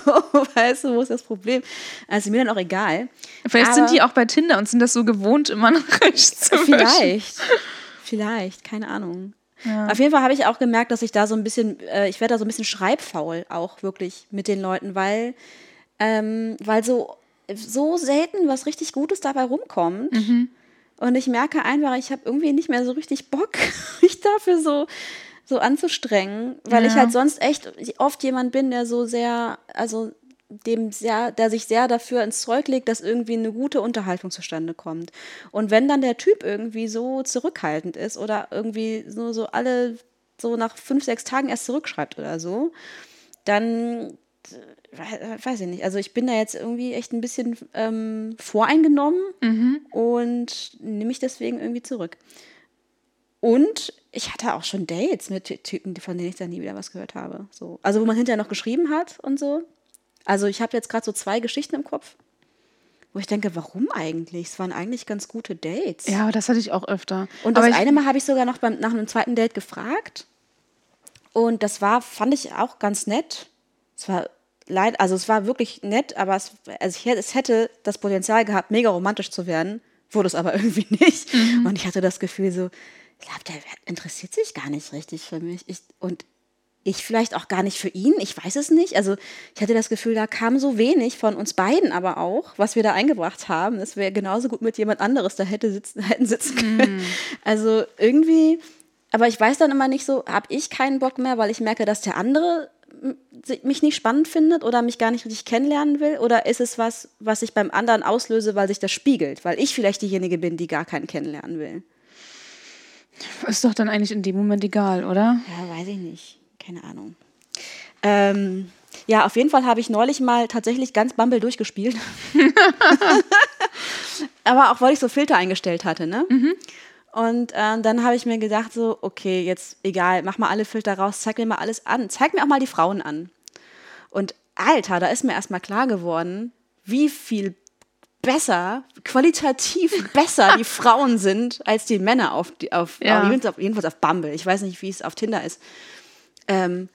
Speaker 1: weißt du, wo ist das Problem? Also mir dann auch egal.
Speaker 2: Vielleicht
Speaker 1: Aber-
Speaker 2: sind die auch bei Tinder und sind das so gewohnt, immer noch rechts zu.
Speaker 1: Vielleicht. Vielleicht, keine Ahnung. Auf jeden Fall habe ich auch gemerkt, dass ich da so ein bisschen, äh, ich werde da so ein bisschen schreibfaul auch wirklich mit den Leuten, weil, ähm, weil so, so selten was richtig Gutes dabei rumkommt. Und ich merke einfach, ich habe irgendwie nicht mehr so richtig Bock, mich dafür so, so anzustrengen, weil ich
Speaker 2: Ja.
Speaker 1: halt sonst echt oft jemand bin, der so sehr, also dem sehr, der sich sehr dafür ins Zeug legt, dass irgendwie eine gute Unterhaltung zustande kommt. Und wenn dann der Typ irgendwie so zurückhaltend ist oder irgendwie so, so alle so nach fünf, sechs Tagen erst zurückschreibt oder so, dann äh, we- weiß ich nicht. Also ich bin da jetzt irgendwie echt ein bisschen ähm, voreingenommen und nehme mich deswegen irgendwie zurück. Und ich hatte auch schon Dates mit Ty- Typen, von denen ich dann nie wieder was gehört habe. So. Also wo man hinterher noch geschrieben hat und so. Also ich habe jetzt gerade so zwei Geschichten im Kopf, wo ich denke, warum eigentlich? Es waren eigentlich ganz gute Dates.
Speaker 2: Ja, aber das hatte ich auch öfter.
Speaker 1: Und das
Speaker 2: aber ich,
Speaker 1: eine Mal habe ich sogar noch beim, nach einem zweiten Date gefragt. Und das war, fand ich auch ganz nett. Es war leid, also es war wirklich nett, aber es, also ich, hätte- es hätte das Potenzial gehabt, mega romantisch zu werden, wurde es aber irgendwie nicht. Und ich hatte das Gefühl so, ich glaube, der interessiert sich gar nicht richtig für mich. Ich, und ich vielleicht auch gar nicht für ihn, ich weiß es nicht. Also ich hatte das Gefühl, da kam so wenig von uns beiden aber auch, was wir da eingebracht haben. Das wäre genauso gut mit jemand anderes da hätte sitzen, hätten sitzen können. Mm. Also irgendwie, aber ich weiß dann immer nicht so, habe ich keinen Bock mehr, weil ich merke, dass der andere mich nicht spannend findet oder mich gar nicht richtig kennenlernen will? Oder ist es was, was ich beim anderen auslöse, weil sich das spiegelt, weil ich vielleicht diejenige bin, die gar keinen kennenlernen will?
Speaker 2: Ist doch dann eigentlich in dem Moment egal, oder?
Speaker 1: Ja, weiß ich nicht. Keine Ahnung. Ähm, ja, auf jeden Fall habe ich neulich mal tatsächlich ganz Bumble durchgespielt. Aber auch weil ich so Filter eingestellt hatte, ne? Mhm. Und äh, dann habe ich mir gedacht, so, okay, jetzt egal, mach mal alle Filter raus, zeig mir mal alles an. Zeig mir auch mal die Frauen an. Und Alter, da ist mir erstmal klar geworden, wie viel besser, qualitativ besser die Frauen sind als die Männer auf, auf, ja. auf jedenfalls auf Bumble. Ich weiß nicht, wie es auf Tinder ist. Ähm,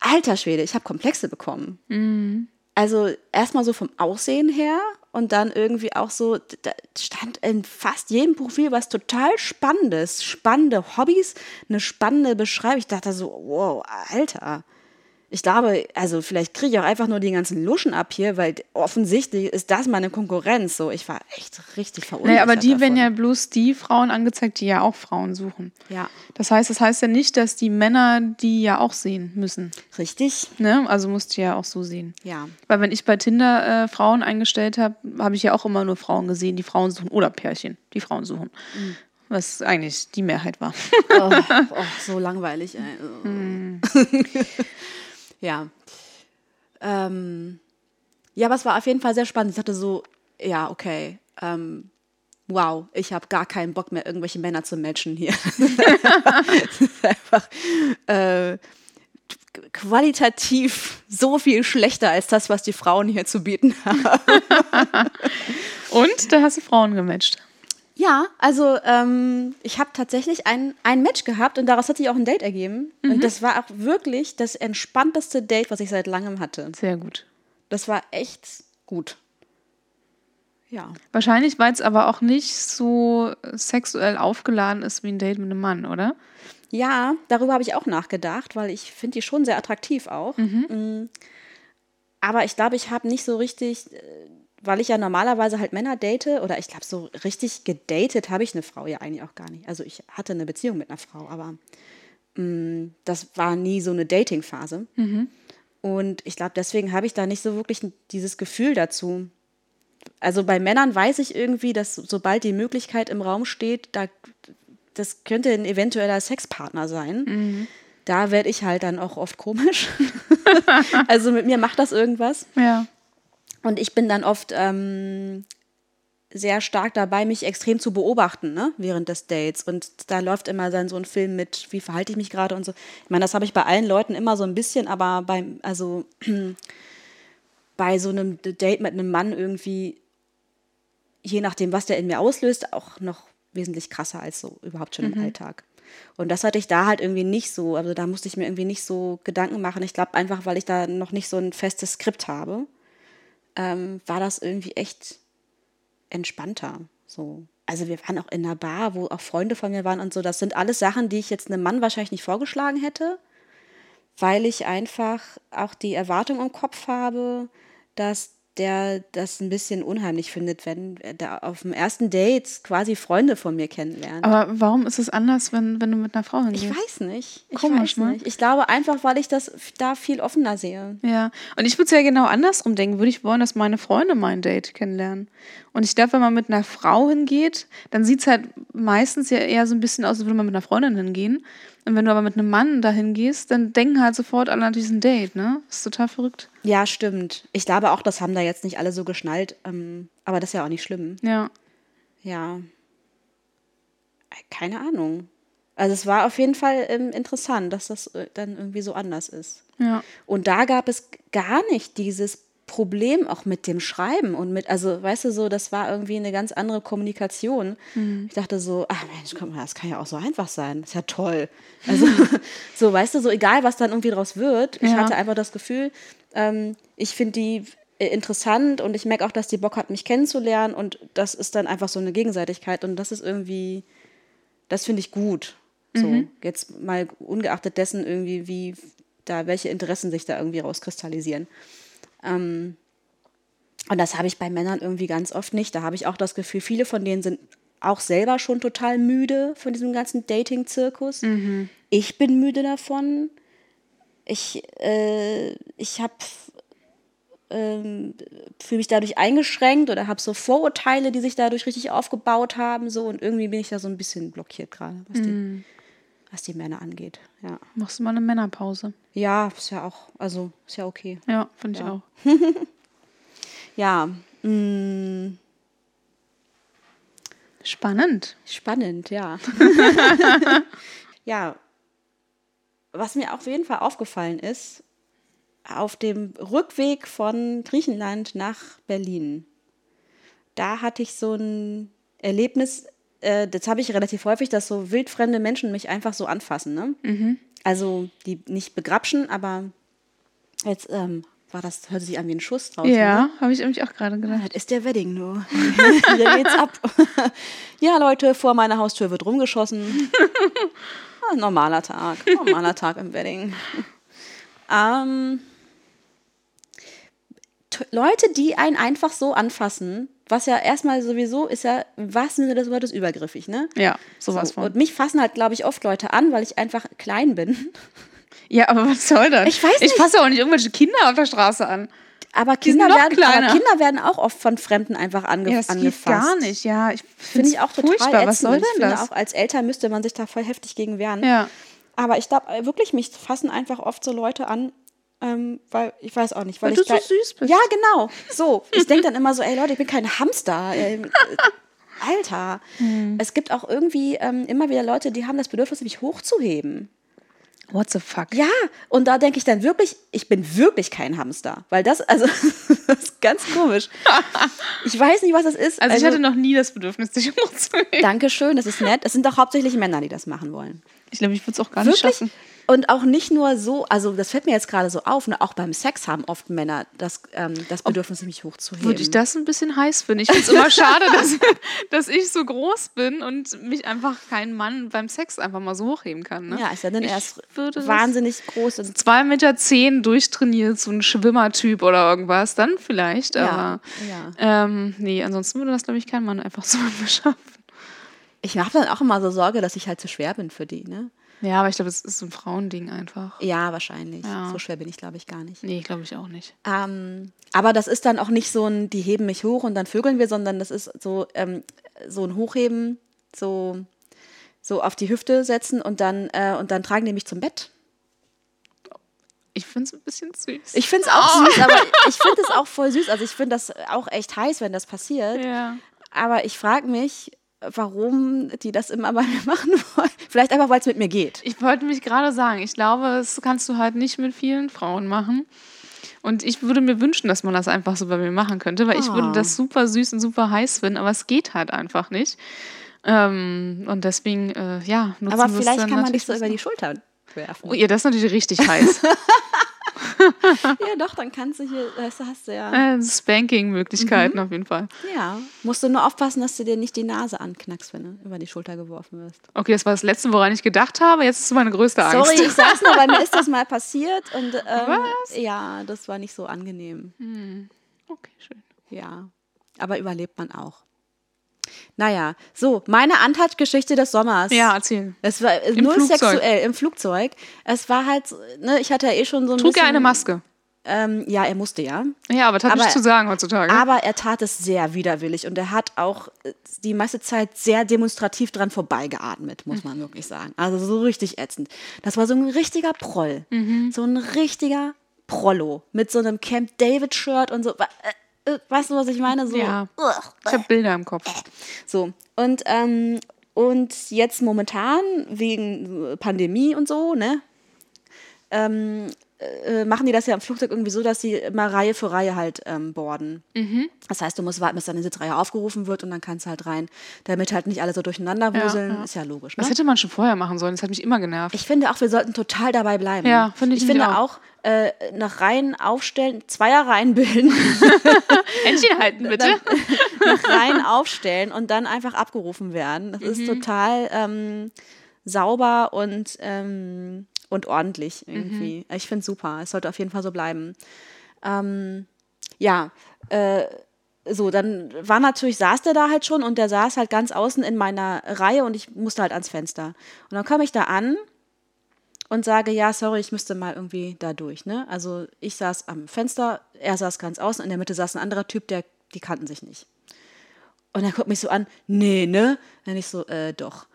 Speaker 1: alter Schwede, ich habe Komplexe bekommen. Mhm. Also erstmal so vom Aussehen her und dann irgendwie auch so, da stand in fast jedem Profil was total Spannendes, spannende Hobbys, eine spannende Beschreibung. Ich dachte so, wow, Alter ich glaube, also vielleicht kriege ich auch einfach nur die ganzen Luschen ab hier, weil offensichtlich ist das meine Konkurrenz. So, ich war echt richtig verunsichert.
Speaker 2: Naja, aber die davon. werden ja bloß die Frauen angezeigt, die ja auch Frauen suchen.
Speaker 1: Ja.
Speaker 2: Das heißt, das heißt ja nicht, dass die Männer die ja auch sehen müssen.
Speaker 1: Richtig.
Speaker 2: Ne? Also musst du ja auch so sehen.
Speaker 1: Ja.
Speaker 2: Weil wenn ich bei Tinder äh, Frauen eingestellt habe, habe ich ja auch immer nur Frauen gesehen, die Frauen suchen oder Pärchen, die Frauen suchen. Mhm. Was eigentlich die Mehrheit war.
Speaker 1: oh, oh, so langweilig. Ey. Mhm. Ja. Ähm, ja, aber es war auf jeden Fall sehr spannend. Ich dachte so, ja, okay, ähm, wow, ich habe gar keinen Bock mehr, irgendwelche Männer zu matchen hier. das ist einfach äh, qualitativ so viel schlechter als das, was die Frauen hier zu bieten haben.
Speaker 2: Und da hast du Frauen gematcht.
Speaker 1: Ja, also ähm, ich habe tatsächlich ein, ein Match gehabt und daraus hat sich auch ein Date ergeben. Mhm. Und das war auch wirklich das entspannteste Date, was ich seit langem hatte.
Speaker 2: Sehr gut.
Speaker 1: Das war echt gut. Ja.
Speaker 2: Wahrscheinlich, weil es aber auch nicht so sexuell aufgeladen ist wie ein Date mit einem Mann, oder?
Speaker 1: Ja, darüber habe ich auch nachgedacht, weil ich finde die schon sehr attraktiv auch. Mhm. Mm. Aber ich glaube, ich habe nicht so richtig äh, weil ich ja normalerweise halt Männer date oder ich glaube, so richtig gedatet habe ich eine Frau ja eigentlich auch gar nicht. Also ich hatte eine Beziehung mit einer Frau, aber mh, mm, das war nie so eine Dating-Phase. Mhm. Und ich glaube, deswegen habe ich da nicht so wirklich dieses Gefühl dazu. Also bei Männern weiß ich irgendwie, dass sobald die Möglichkeit im Raum steht, da, das könnte ein eventueller Sexpartner sein. Mhm. Da werde ich halt dann auch oft komisch. also mit mir macht das irgendwas.
Speaker 2: Ja.
Speaker 1: Und ich bin dann oft ähm, sehr stark dabei, mich extrem zu beobachten ne, während des Dates. Und da läuft immer dann so ein Film mit, wie verhalte ich mich gerade und so. Ich meine, das habe ich bei allen Leuten immer so ein bisschen, aber beim, also bei so einem Date mit einem Mann irgendwie, je nachdem, was der in mir auslöst, auch noch wesentlich krasser als so überhaupt schon mhm. im Alltag. Und das hatte ich da halt irgendwie nicht so. Also da musste ich mir irgendwie nicht so Gedanken machen. Ich glaube einfach, weil ich da noch nicht so ein festes Skript habe ähm, war das irgendwie echt entspannter. So. Also wir waren auch in einer Bar, wo auch Freunde von mir waren und so. Das sind alles Sachen, die ich jetzt einem Mann wahrscheinlich nicht vorgeschlagen hätte, weil ich einfach auch die Erwartung im Kopf habe, dass der das ein bisschen unheimlich findet, wenn der auf dem ersten Date quasi Freunde von mir kennenlernt.
Speaker 2: Aber warum ist es anders, wenn, wenn du mit einer Frau hingehst?
Speaker 1: Ich weiß nicht. Ich
Speaker 2: Komisch,
Speaker 1: weiß ne? nicht. Ich glaube einfach, weil ich das da viel offener sehe.
Speaker 2: Ja, und ich würde es ja genau andersrum denken. Würde ich wollen, dass meine Freunde mein Date kennenlernen. Und ich glaube, wenn man mit einer Frau hingeht, dann sieht es halt meistens ja eher so ein bisschen aus, als würde man mit einer Freundin hingehen. Und wenn du aber mit einem Mann dahin gehst, dann denken halt sofort alle an diesen Date, ne? Das ist total verrückt.
Speaker 1: Ja, stimmt. Ich glaube auch, das haben da jetzt nicht alle so geschnallt. Ähm, aber das ist ja auch nicht schlimm.
Speaker 2: Ja.
Speaker 1: Ja. Keine Ahnung. Also es war auf jeden Fall ähm, interessant, dass das äh, dann irgendwie so anders ist.
Speaker 2: Ja.
Speaker 1: Und da gab es gar nicht dieses Problem auch mit dem Schreiben und mit, also weißt du so, das war irgendwie eine ganz andere Kommunikation. Mhm. Ich dachte so, ach Mensch, guck mal, das kann ja auch so einfach sein. Das ist ja toll. Also so, weißt du, so egal, was dann irgendwie draus wird. Ich hatte einfach das Gefühl, ähm, ich finde die äh, interessant und ich merke auch, dass die Bock hat, mich kennenzulernen und das ist dann einfach so eine Gegenseitigkeit und das ist irgendwie, das finde ich gut. So, mhm. jetzt mal ungeachtet dessen irgendwie, wie da welche Interessen sich da irgendwie rauskristallisieren. Ähm, und das habe ich bei Männern irgendwie ganz oft nicht. Da habe ich auch das Gefühl, viele von denen sind auch selber schon total müde von diesem ganzen Dating-Zirkus. Ich bin müde davon. Ich, äh, ich habe ähm, fühle mich dadurch eingeschränkt oder habe so Vorurteile, die sich dadurch richtig aufgebaut haben. So, und irgendwie bin ich da so ein bisschen blockiert gerade, die, was die Männer angeht. Ja.
Speaker 2: Machst du mal eine Männerpause?
Speaker 1: ja, ist ja auch, also ist ja okay.
Speaker 2: Ja, finde ich
Speaker 1: Ja.
Speaker 2: auch.
Speaker 1: Ja, mh,
Speaker 2: Spannend.
Speaker 1: spannend, ja. ja, was mir auf jeden Fall aufgefallen ist, auf dem Rückweg von Griechenland nach Berlin, da hatte ich so ein Erlebnis, äh, das habe ich relativ häufig, dass so wildfremde Menschen mich einfach so anfassen. Ne? Also die nicht begrapschen, aber jetzt ähm, war das, hört sich an wie ein Schuss. Ne?
Speaker 2: Ja, habe ich nämlich auch gerade gedacht.
Speaker 1: Das ist der Wedding nur. Hier geht's ab. ja, Leute, vor meiner Haustür wird rumgeschossen. Ah, normaler Tag. Normaler Tag im Wedding. Ähm, Leute, die einen einfach so anfassen, was ja erstmal sowieso ist ja im wahrsten Sinne des Wortes übergriffig, ne?
Speaker 2: Ja, sowas
Speaker 1: So,
Speaker 2: von.
Speaker 1: und mich fassen halt, glaube ich, oft Leute an, weil ich einfach klein bin.
Speaker 2: Ja, aber was soll das?
Speaker 1: Ich weiß
Speaker 2: Ich
Speaker 1: nicht.
Speaker 2: fasse auch nicht irgendwelche Kinder auf der Straße an.
Speaker 1: Aber
Speaker 2: sind
Speaker 1: Kinder, werden, aber Kinder werden auch oft von Fremden einfach ange
Speaker 2: Ja, das
Speaker 1: angefasst.
Speaker 2: geht gar nicht. Ja, ich
Speaker 1: Finde ich auch total
Speaker 2: furchtbar. Was
Speaker 1: ätzend.
Speaker 2: soll
Speaker 1: Und ich
Speaker 2: denn
Speaker 1: finde
Speaker 2: das?
Speaker 1: auch als Eltern müsste man sich da voll heftig gegen wehren.
Speaker 2: Ja.
Speaker 1: Aber ich glaube wirklich, mich fassen einfach oft so Leute an, ähm, weil ich weiß auch nicht, weil,
Speaker 2: Weil du
Speaker 1: ich
Speaker 2: so
Speaker 1: gleich-
Speaker 2: süß bist.
Speaker 1: Ja, genau. So, ich denke dann immer so, ey Leute, ich bin kein Hamster. Ähm, äh, Alter.
Speaker 2: Hm.
Speaker 1: Es gibt auch irgendwie ähm, immer wieder Leute, die haben das Bedürfnis, mich hochzuheben.
Speaker 2: What the fuck?
Speaker 1: Ja, und da denke ich dann wirklich, ich bin wirklich kein Hamster. Weil das, also, das ist ganz komisch. Ich weiß nicht, was das ist.
Speaker 2: Also, ich hatte noch nie das Bedürfnis, dich hochzuheben.
Speaker 1: Dankeschön, das ist nett. Es sind doch hauptsächlich Männer, die das machen wollen.
Speaker 2: Ich glaube, ich würde es auch gar nicht
Speaker 1: Wirklich?
Speaker 2: schaffen.
Speaker 1: Und auch nicht nur so, also das fällt mir jetzt gerade so auf, ne, auch beim Sex haben oft Männer das, ähm, das Bedürfnis, mich hochzuheben.
Speaker 2: Würde ich das ein bisschen heiß finden. Ich finde es immer schade, dass, dass ich so groß bin und mich einfach kein Mann beim Sex einfach mal so hochheben kann. Ne?
Speaker 1: ja, ist ja dann erst wahnsinnig groß. Und,
Speaker 2: Zwei Meter zehn durchtrainiert, so ein Schwimmertyp oder irgendwas, dann vielleicht,
Speaker 1: Ja,
Speaker 2: aber
Speaker 1: ja.
Speaker 2: ähm, nee, ansonsten würde das, glaube ich, kein Mann einfach so beschaffen.
Speaker 1: ich habe dann auch immer so Sorge, dass ich halt zu schwer bin für die, ne?
Speaker 2: Ja, aber ich glaube, es ist so ein Frauending einfach.
Speaker 1: Ja, wahrscheinlich.
Speaker 2: Ja.
Speaker 1: So schwer bin ich, glaube ich, gar nicht.
Speaker 2: Nee, glaube ich auch nicht.
Speaker 1: Ähm, aber das ist dann auch nicht so ein, die heben mich hoch und dann vögeln wir, sondern das ist so, ähm, so ein Hochheben, so, so auf die Hüfte setzen und dann, äh, und dann tragen die mich zum Bett.
Speaker 2: Ich finde es ein bisschen süß.
Speaker 1: Ich finde es auch süß, aber ich finde es auch voll süß. Also ich finde das auch echt heiß, wenn das passiert.
Speaker 2: ja.
Speaker 1: Aber ich frage mich, warum die das immer bei mir machen wollen. Vielleicht einfach, weil es mit mir geht.
Speaker 2: Ich wollte mich gerade sagen, ich glaube, das kannst du halt nicht mit vielen Frauen machen. Und ich würde mir wünschen, dass man das einfach so bei mir machen könnte, weil ich
Speaker 1: Oh.
Speaker 2: würde das super süß und super heiß finden, aber es geht halt einfach nicht. Ähm, und deswegen, äh, ja, nutzen
Speaker 1: Aber vielleicht kann man dich so über die
Speaker 2: noch.
Speaker 1: Schulter werfen.
Speaker 2: Oh, ja, das ist natürlich richtig heiß.
Speaker 1: Ja, doch, dann kannst du hier, das hast du ja.
Speaker 2: äh, Spanking-Möglichkeiten
Speaker 1: Mhm.
Speaker 2: auf jeden Fall.
Speaker 1: Ja. Musst du nur aufpassen, dass du dir nicht die Nase anknackst, wenn du über die Schulter geworfen wirst.
Speaker 2: Okay, das war das Letzte, woran ich gedacht habe. Jetzt ist meine größte Angst.
Speaker 1: Sorry, ich sag's nur, bei mir ist das mal passiert und ähm,
Speaker 2: Was?
Speaker 1: ja, das war nicht so angenehm.
Speaker 2: Okay, schön.
Speaker 1: Ja. Aber überlebt man auch. Naja, so, meine Untouched-Geschichte des Sommers.
Speaker 2: Ja, erzähl.
Speaker 1: Es war äh, null
Speaker 2: Flugzeug.
Speaker 1: sexuell im Flugzeug. Es war halt, ne, ich hatte ja eh schon so ein
Speaker 2: Trug
Speaker 1: bisschen.
Speaker 2: er eine Maske?
Speaker 1: Ähm, ja, er musste ja.
Speaker 2: Ja, aber das hat
Speaker 1: Aber-
Speaker 2: nicht zu sagen heutzutage.
Speaker 1: Aber er tat es sehr widerwillig und er hat auch äh, die meiste Zeit sehr demonstrativ dran vorbeigeatmet, muss man wirklich sagen. Also so richtig ätzend. Das war so ein richtiger Proll.
Speaker 2: Mhm.
Speaker 1: So ein richtiger Prollo mit so einem Camp David-Shirt und so. Äh, Weißt du, was ich meine? So,
Speaker 2: Ja. Ich habe Bilder im Kopf.
Speaker 1: So, und, ähm, und jetzt momentan wegen Pandemie und so, ne, ähm, äh, machen die das ja im Flugzeug irgendwie so, dass sie immer Reihe für Reihe halt ähm, boarden. Das heißt, du musst warten, bis deine Sitzreihe aufgerufen wird und dann kannst du halt rein, damit halt nicht alle so durcheinander wuseln.
Speaker 2: ja.
Speaker 1: Ist ja logisch. Ne?
Speaker 2: Das hätte man schon vorher machen sollen. Das hat mich immer genervt.
Speaker 1: Ich finde auch, wir sollten total dabei bleiben.
Speaker 2: Ja, finde ich
Speaker 1: Ich finde
Speaker 2: auch.
Speaker 1: auch, äh, nach Reihen aufstellen, Zweierreihen bilden,
Speaker 2: Händchen halten, bitte.
Speaker 1: nach Reihen aufstellen und dann einfach abgerufen werden. Das ist total ähm, sauber und, ähm, und ordentlich irgendwie. Ich finde es super. Es sollte auf jeden Fall so bleiben. Ähm, ja, äh, so, dann war natürlich, saß der da halt schon und der saß halt ganz außen in meiner Reihe und ich musste halt ans Fenster. Und dann komme ich da an und sage, ja, sorry, ich müsste mal irgendwie da durch. Ne? Also ich saß am Fenster, er saß ganz außen, in der Mitte saß ein anderer Typ, der, die kannten sich nicht. Und er guckt mich so an, nee, ne? Dann ich so, äh, doch.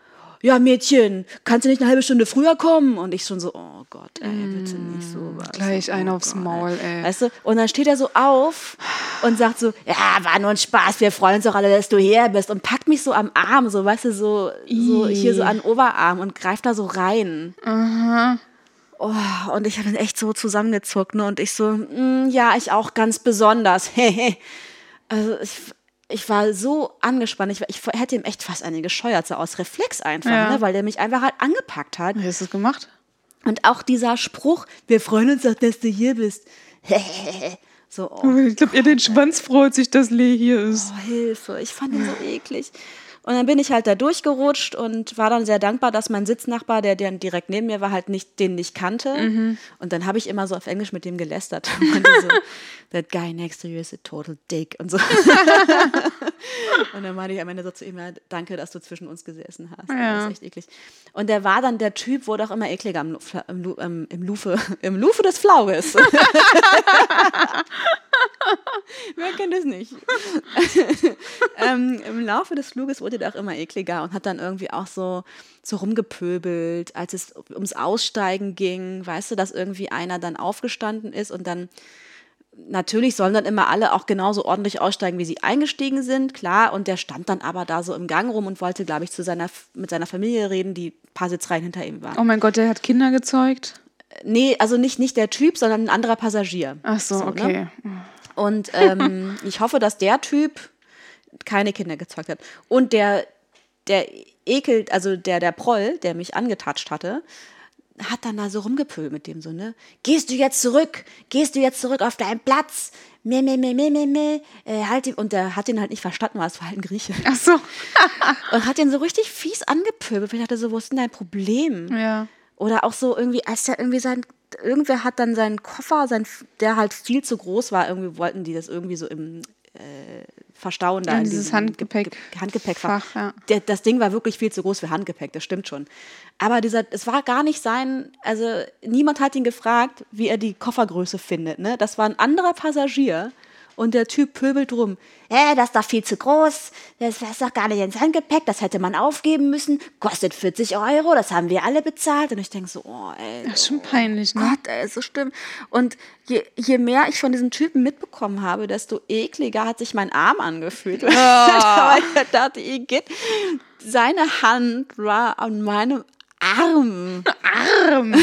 Speaker 1: Ja, Mädchen, kannst du nicht eine halbe Stunde früher kommen? Und ich schon so, oh Gott, ey, bitte nicht so was.
Speaker 2: Gleich
Speaker 1: oh
Speaker 2: einen aufs Maul, ey.
Speaker 1: Weißt du? Und dann steht er so auf und sagt so, ja, war nur ein Spaß, wir freuen uns doch alle, dass du hier bist. Und packt mich so am Arm, so, weißt du, so, so hier so an den Oberarm und greift da so rein. Oh, und ich habe dann echt so zusammengezuckt, ne? Und ich so, mm, ja, ich auch ganz besonders. also ich, ich war so angespannt, ich, war- ich hätte ihm echt fast eine gescheuert, so aus Reflex einfach,
Speaker 2: Ja.
Speaker 1: ne? Weil der mich einfach halt angepackt hat.
Speaker 2: Wie hast du es gemacht?
Speaker 1: Und auch dieser Spruch, wir freuen uns doch, dass du hier bist. so, oh,
Speaker 2: Ich glaube, ihr den Schwanz freut sich, dass Lee hier ist.
Speaker 1: oh, Hilfe, ich fand ihn so eklig. Und dann bin ich halt da durchgerutscht und war dann sehr dankbar, dass mein Sitznachbar, der, der direkt neben mir war, halt nicht, den nicht kannte.
Speaker 2: Mhm.
Speaker 1: Und dann habe ich immer so auf Englisch mit dem gelästert. Und so, that guy next to you is a total dick und so. und dann meinte ich am Ende so zu ihm, ja, danke, dass du zwischen uns gesessen hast.
Speaker 2: Ja.
Speaker 1: Das ist echt eklig. Und der war dann, der Typ wurde auch immer ekliger im, Lu- im, Lu- ähm, im, Lufe, im Lufe des Flauges. Wer kennt es nicht? ähm, Im Laufe des Fluges wurde der auch immer ekliger und hat dann irgendwie auch so, so rumgepöbelt, als es ums Aussteigen ging. Weißt du, dass irgendwie einer dann aufgestanden ist und dann natürlich sollen dann immer alle auch genauso ordentlich aussteigen, wie sie eingestiegen sind, klar. Und der stand dann aber da so im Gang rum und wollte, glaube ich, zu seiner, mit seiner Familie reden, die ein paar Sitzreihen hinter ihm war.
Speaker 2: Oh mein Gott, der hat Kinder gezeugt.
Speaker 1: Nee, also nicht, nicht der Typ, sondern ein anderer Passagier.
Speaker 2: Ach so,
Speaker 1: ne?
Speaker 2: okay.
Speaker 1: Und ähm, ich hoffe, dass der Typ keine Kinder gezeugt hat. Und der, der ekelt, also der, der Proll, der mich angetatscht hatte, hat dann da so rumgepölt mit dem so, ne? Gehst du jetzt zurück? Gehst du jetzt zurück auf deinen Platz? Meh, meh, meh, meh, meh, meh. Äh, halt ihn. Und der hat den halt nicht verstanden, weil es war halt ein Grieche.
Speaker 2: Ach so.
Speaker 1: Und hat den so richtig fies angepöbelt. Ich dachte so, wo ist denn dein Problem?
Speaker 2: Ja.
Speaker 1: Oder auch so irgendwie, als der irgendwie sein, irgendwer hat dann seinen Koffer, sein, der halt viel zu groß war, irgendwie wollten die das irgendwie so im Verstauen da.
Speaker 2: Ja,
Speaker 1: in
Speaker 2: dieses Handgepäck-
Speaker 1: Ge- Ge- Handgepäckfach.
Speaker 2: Fach, ja.
Speaker 1: der, das Ding war wirklich viel zu groß für Handgepäck, das stimmt schon. Aber dieser, es war gar nicht sein, also niemand hat ihn gefragt, wie er die Koffergröße findet. Ne? Das war ein anderer Passagier und der Typ pöbelt rum. Äh, das ist doch viel zu groß, das ist doch gar nicht ins Handgepäck, das hätte man aufgeben müssen, kostet 40 Euro, das haben wir alle bezahlt. Und ich denke so, oh ey,
Speaker 2: Das ist schon peinlich, ne?
Speaker 1: Gott, ey, so schlimm. Und je, je mehr ich von diesen Typen mitbekommen habe, desto ekliger hat sich mein Arm angefühlt. Weil ich dachte, Igitt, seine Hand war an meinem Arm.
Speaker 2: Arm.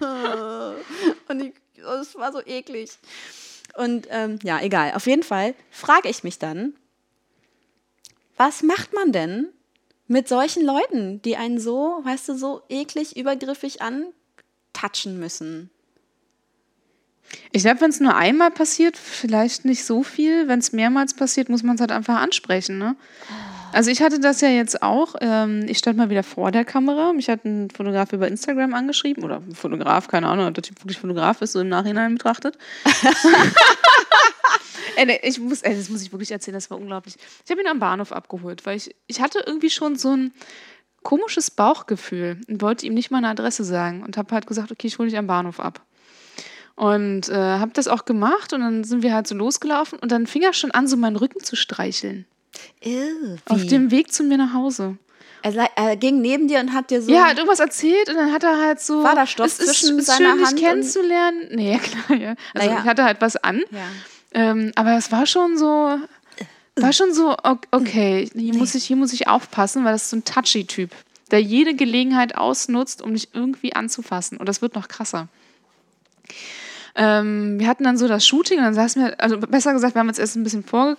Speaker 1: Und ich, oh, es war so eklig. Und ähm, ja, egal. Auf jeden Fall frage ich mich dann, was macht man denn mit solchen Leuten, die einen so, weißt du, so eklig, übergriffig antatschen müssen?
Speaker 2: Ich glaube, wenn es nur einmal passiert, vielleicht nicht so viel. Wenn es mehrmals passiert, muss man es halt einfach ansprechen. Ne? Also ich hatte das ja jetzt auch. Ähm, ich stand mal wieder vor der Kamera. Mich hat ein Fotograf über Instagram angeschrieben. Oder ein Fotograf, keine Ahnung, ob der Typ wirklich Fotograf ist, so im Nachhinein betrachtet. ey, ich muss, ey, das muss ich wirklich erzählen, das war unglaublich. Ich habe ihn am Bahnhof abgeholt, weil ich, ich hatte irgendwie schon so ein komisches Bauchgefühl und wollte ihm nicht meine Adresse sagen und habe halt gesagt, okay, ich hole dich am Bahnhof ab. Und äh, habe das auch gemacht und dann sind wir halt so losgelaufen und dann fing er schon an, so meinen Rücken zu streicheln.
Speaker 1: Ew,
Speaker 2: Auf dem Weg zu mir nach Hause.
Speaker 1: Er, er ging neben dir und hat dir so.
Speaker 2: Ja, hat irgendwas erzählt und dann hat er halt so.
Speaker 1: War da Stoff
Speaker 2: es ist,
Speaker 1: zwischen
Speaker 2: ist
Speaker 1: seiner
Speaker 2: schön, dich
Speaker 1: Hand und-
Speaker 2: kennenzulernen. Nee, klar, ja. Also
Speaker 1: Naja.
Speaker 2: ich hatte halt was an.
Speaker 1: Ja.
Speaker 2: Ähm, aber es war schon so. War schon so, okay, hier muss ich, hier muss ich aufpassen, weil das ist so ein touchy-Typ, der jede Gelegenheit ausnutzt, um dich irgendwie anzufassen. Und das wird noch krasser. Ähm, wir hatten dann so das Shooting und dann saßen wir, also besser gesagt, wir haben jetzt erst ein bisschen Vorge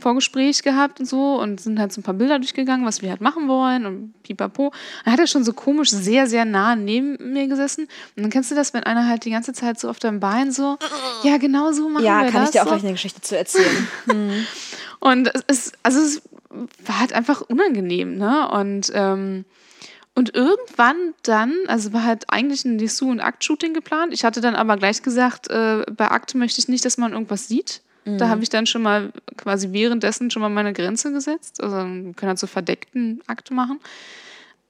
Speaker 2: Vorgespräch gehabt und so und sind halt so ein paar Bilder durchgegangen, was wir halt machen wollen und pipapo. Dann hat er schon so komisch sehr, sehr nah neben mir gesessen. Und dann kennst du das, wenn einer halt die ganze Zeit so auf deinem Bein so, ja, genau so machen
Speaker 1: Ja,
Speaker 2: wir
Speaker 1: kann
Speaker 2: das.
Speaker 1: ich dir auch
Speaker 2: so.
Speaker 1: gleich eine Geschichte zu erzählen.
Speaker 2: Und es also es war halt einfach unangenehm, ne? Und, ähm, Und irgendwann dann, also war halt eigentlich ein Dessous- und Akt-Shooting geplant. Ich hatte dann aber gleich gesagt, äh, bei Akt möchte ich nicht, dass man irgendwas sieht. Da habe ich dann schon mal quasi währenddessen schon mal meine Grenze gesetzt. Also wir können halt so verdeckten Akt machen.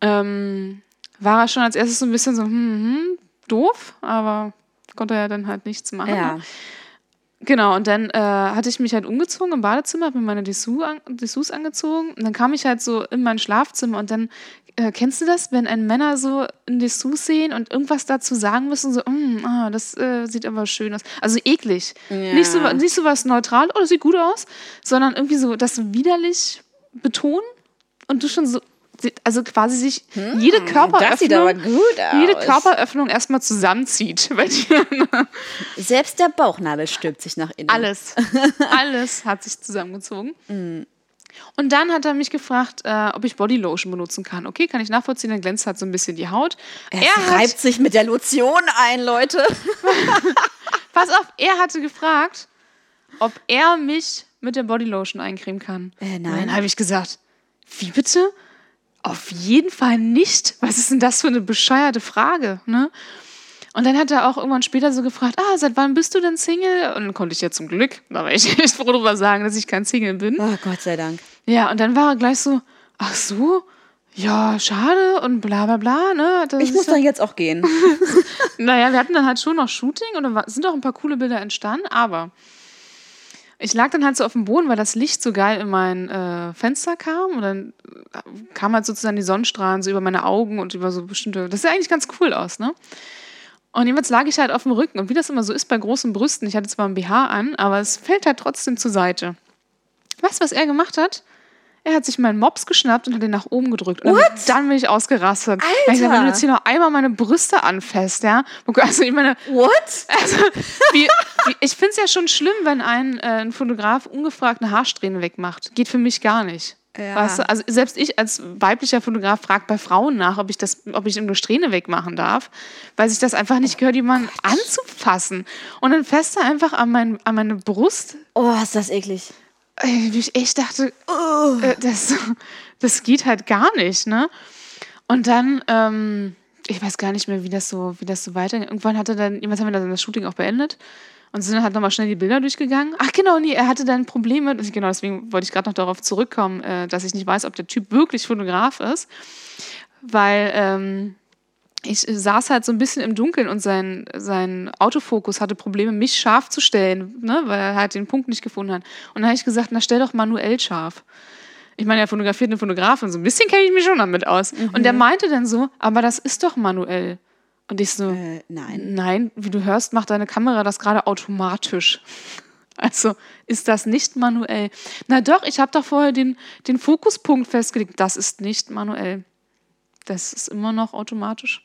Speaker 2: Ähm, war er schon als erstes so ein bisschen so, hm, hm, doof, aber konnte er ja dann halt nichts machen.
Speaker 1: Ja.
Speaker 2: Genau, und dann äh, hatte ich mich halt umgezogen im Badezimmer, habe mir meine Dessous, an, Dessous angezogen. Und dann kam ich halt so in mein Schlafzimmer und dann, äh, kennst du das, wenn ein Männer so ein Dessous sehen und irgendwas dazu sagen müssen, so, mm, ah, das äh, sieht aber schön aus. Also eklig.
Speaker 1: Ja.
Speaker 2: Nicht, so, nicht so was neutral, oh, das sieht gut aus, sondern irgendwie so das widerlich betonen und du schon so, also quasi sich jede Körperöffnung,
Speaker 1: Hm, gut aus.
Speaker 2: jede Körperöffnung erstmal zusammenzieht bei dir.
Speaker 1: Selbst der Bauchnabel stülpt sich nach innen.
Speaker 2: Alles. Alles hat sich zusammengezogen. Und dann hat er mich gefragt, äh, ob ich Bodylotion benutzen kann. Okay, kann ich nachvollziehen, dann glänzt halt so ein bisschen die Haut. Er hat,
Speaker 1: reibt sich mit der Lotion ein, Leute.
Speaker 2: pass auf, er hatte gefragt, ob er mich mit der Bodylotion eincremen kann.
Speaker 1: Äh, nein.
Speaker 2: Dann habe ich gesagt, wie bitte? Auf jeden Fall nicht. Was ist denn das für eine bescheuerte Frage? Ne? Und dann hat er auch irgendwann später so gefragt, ah, seit wann bist du denn Single? Und dann konnte ich ja zum Glück, da war ich echt froh drüber sagen, dass ich kein Single bin.
Speaker 1: Oh, Gott sei Dank.
Speaker 2: Ja, und dann war er gleich so, ach so, ja, schade und bla bla bla. Ne? Das
Speaker 1: Ich muss
Speaker 2: ja-
Speaker 1: dann jetzt auch gehen.
Speaker 2: naja, wir hatten dann halt schon noch Shooting und da sind auch ein paar coole Bilder entstanden, aber ich lag dann halt so auf dem Boden, weil das Licht so geil in mein äh, Fenster kam und dann äh, kam halt sozusagen die Sonnenstrahlen so über meine Augen und über so bestimmte. Das sah eigentlich ganz cool aus, ne? Und jedenfalls lag ich halt auf dem Rücken und wie das immer so ist bei großen Brüsten, ich hatte zwar ein BH an, aber es fällt halt trotzdem zur Seite. Weißt du, was er gemacht hat? Er hat sich meinen Mops geschnappt und hat den nach oben gedrückt. Und dann bin ich ausgerastet. Alter. Ich gesagt, wenn du jetzt hier noch einmal meine Brüste anfasst, ja. Also ich meine,
Speaker 1: What?
Speaker 2: also, wie, wie, ich finde es ja schon schlimm, wenn ein, äh, ein Fotograf ungefragt eine Haarsträhne wegmacht. Geht für mich gar nicht.
Speaker 1: Ja.
Speaker 2: Weißt du? Also selbst ich als weiblicher Fotograf frage bei Frauen nach, ob ich das, ob ich eine Strähne wegmachen darf, weil sich das einfach nicht gehört, jemanden anzufassen. Und dann fest er einfach an, mein, an meine Brust,
Speaker 1: Oh, ist das eklig.
Speaker 2: Wie ich echt dachte, äh, das, das geht halt gar nicht, ne? Und dann, ähm, ich weiß gar nicht mehr, wie das so, wie das so weitergeht. Irgendwann hatte dann, jemand haben wir dann das Shooting auch beendet und sind dann halt nochmal schnell die Bilder durchgegangen. Ach genau, nee, er hatte dann Probleme, genau, deswegen wollte ich gerade noch darauf zurückkommen, äh, dass ich nicht weiß, ob der Typ wirklich Fotograf ist, weil ähm, ich saß halt so ein bisschen im Dunkeln und sein, sein Autofokus hatte Probleme, mich scharf zu stellen, ne, weil er halt den Punkt nicht gefunden hat. Und dann habe ich gesagt, na stell doch manuell scharf. Ich meine, er fotografiert eine Fotografin, so ein bisschen kenne ich mich schon damit aus. Und der meinte dann so, aber das ist doch manuell. Und ich so,
Speaker 1: Äh, nein.
Speaker 2: nein, wie du hörst, macht deine Kamera das gerade automatisch. Also ist das nicht manuell. Na doch, ich habe doch vorher den, den Fokuspunkt festgelegt. Das ist nicht manuell. Das ist immer noch automatisch.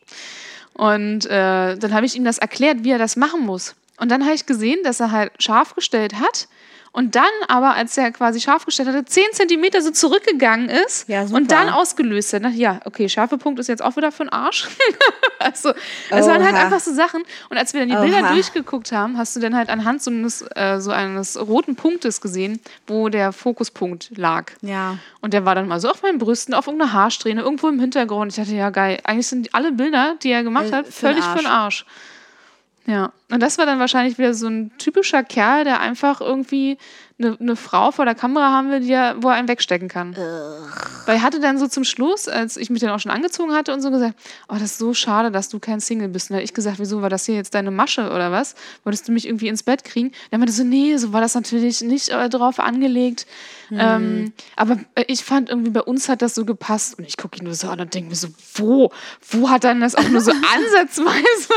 Speaker 2: Und äh, dann habe ich ihm das erklärt, wie er das machen muss. Und dann habe ich gesehen, dass er halt scharf gestellt hat. Und dann aber, als er quasi scharf gestellt hatte, 10 Zentimeter so zurückgegangen ist
Speaker 1: Ja,
Speaker 2: und dann ausgelöst hat. Ja, okay, scharfe Punkt ist jetzt auch wieder für den Arsch. also, es waren halt einfach so Sachen. Und als wir dann die Bilder
Speaker 1: Oha.
Speaker 2: durchgeguckt haben, hast du dann halt anhand so eines, äh, so eines roten Punktes gesehen, wo der Fokuspunkt lag.
Speaker 1: Ja.
Speaker 2: Und der war dann mal so auf meinen Brüsten, auf irgendeiner Haarsträhne, irgendwo im Hintergrund. Ich dachte, ja, geil. Eigentlich sind alle Bilder, die er gemacht
Speaker 1: Äh,
Speaker 2: hat,
Speaker 1: für den
Speaker 2: völlig für den Arsch. Ja. Und das war dann wahrscheinlich wieder so ein typischer Kerl, der einfach irgendwie eine, eine Frau vor der Kamera haben will, die er, wo er einen wegstecken kann. Weil er hatte dann so zum Schluss, als ich mich dann auch schon angezogen hatte und so gesagt, oh, das ist so schade, dass du kein Single bist. Und da hab ich gesagt, wieso, war das hier jetzt deine Masche oder was? Wolltest du mich irgendwie ins Bett kriegen? Dann meinte er so, nee, so war das natürlich nicht äh, drauf angelegt. Ähm, aber äh, ich fand irgendwie, bei uns hat das so gepasst. Und ich gucke ihn nur so an und denke mir so, wo? Wo hat dann das auch nur so ansatzweise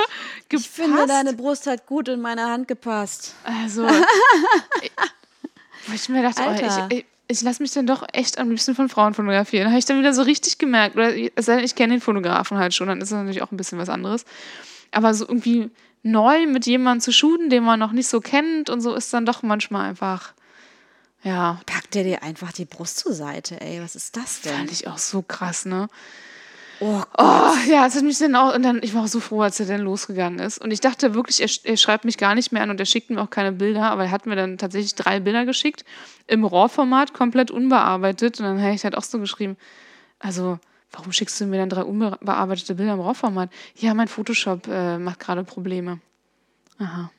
Speaker 2: gepasst?
Speaker 1: Ich finde, deine Brust hat gut in meine Hand gepasst.
Speaker 2: Also, ich, wo ich mir dachte, oh, ich, ich, ich lasse mich dann doch echt am liebsten von Frauen fotografieren. Habe ich dann wieder so richtig gemerkt. Oder ich kenne den Fotografen halt schon, dann ist das natürlich auch ein bisschen was anderes. Aber so irgendwie neu mit jemandem zu shooten, den man noch nicht so kennt und so, ist dann doch manchmal einfach, ja,
Speaker 1: Pack dir dir einfach die Brust zur Seite, ey. Was ist das denn?
Speaker 2: fand ich auch so krass, ne?
Speaker 1: Oh,
Speaker 2: Oh, ja, es hat mich dann auch, und dann, ich war auch so froh, als er dann losgegangen ist. Und ich dachte wirklich, er, er schreibt mich gar nicht mehr an und er schickt mir auch keine Bilder, aber er hat mir dann tatsächlich drei Bilder geschickt, im RAW-Format, komplett unbearbeitet. Und dann habe ich halt auch so geschrieben, also, warum schickst du mir dann drei unbearbeitete Bilder im RAW-Format? Ja, mein Photoshop äh, macht gerade Probleme. Aha.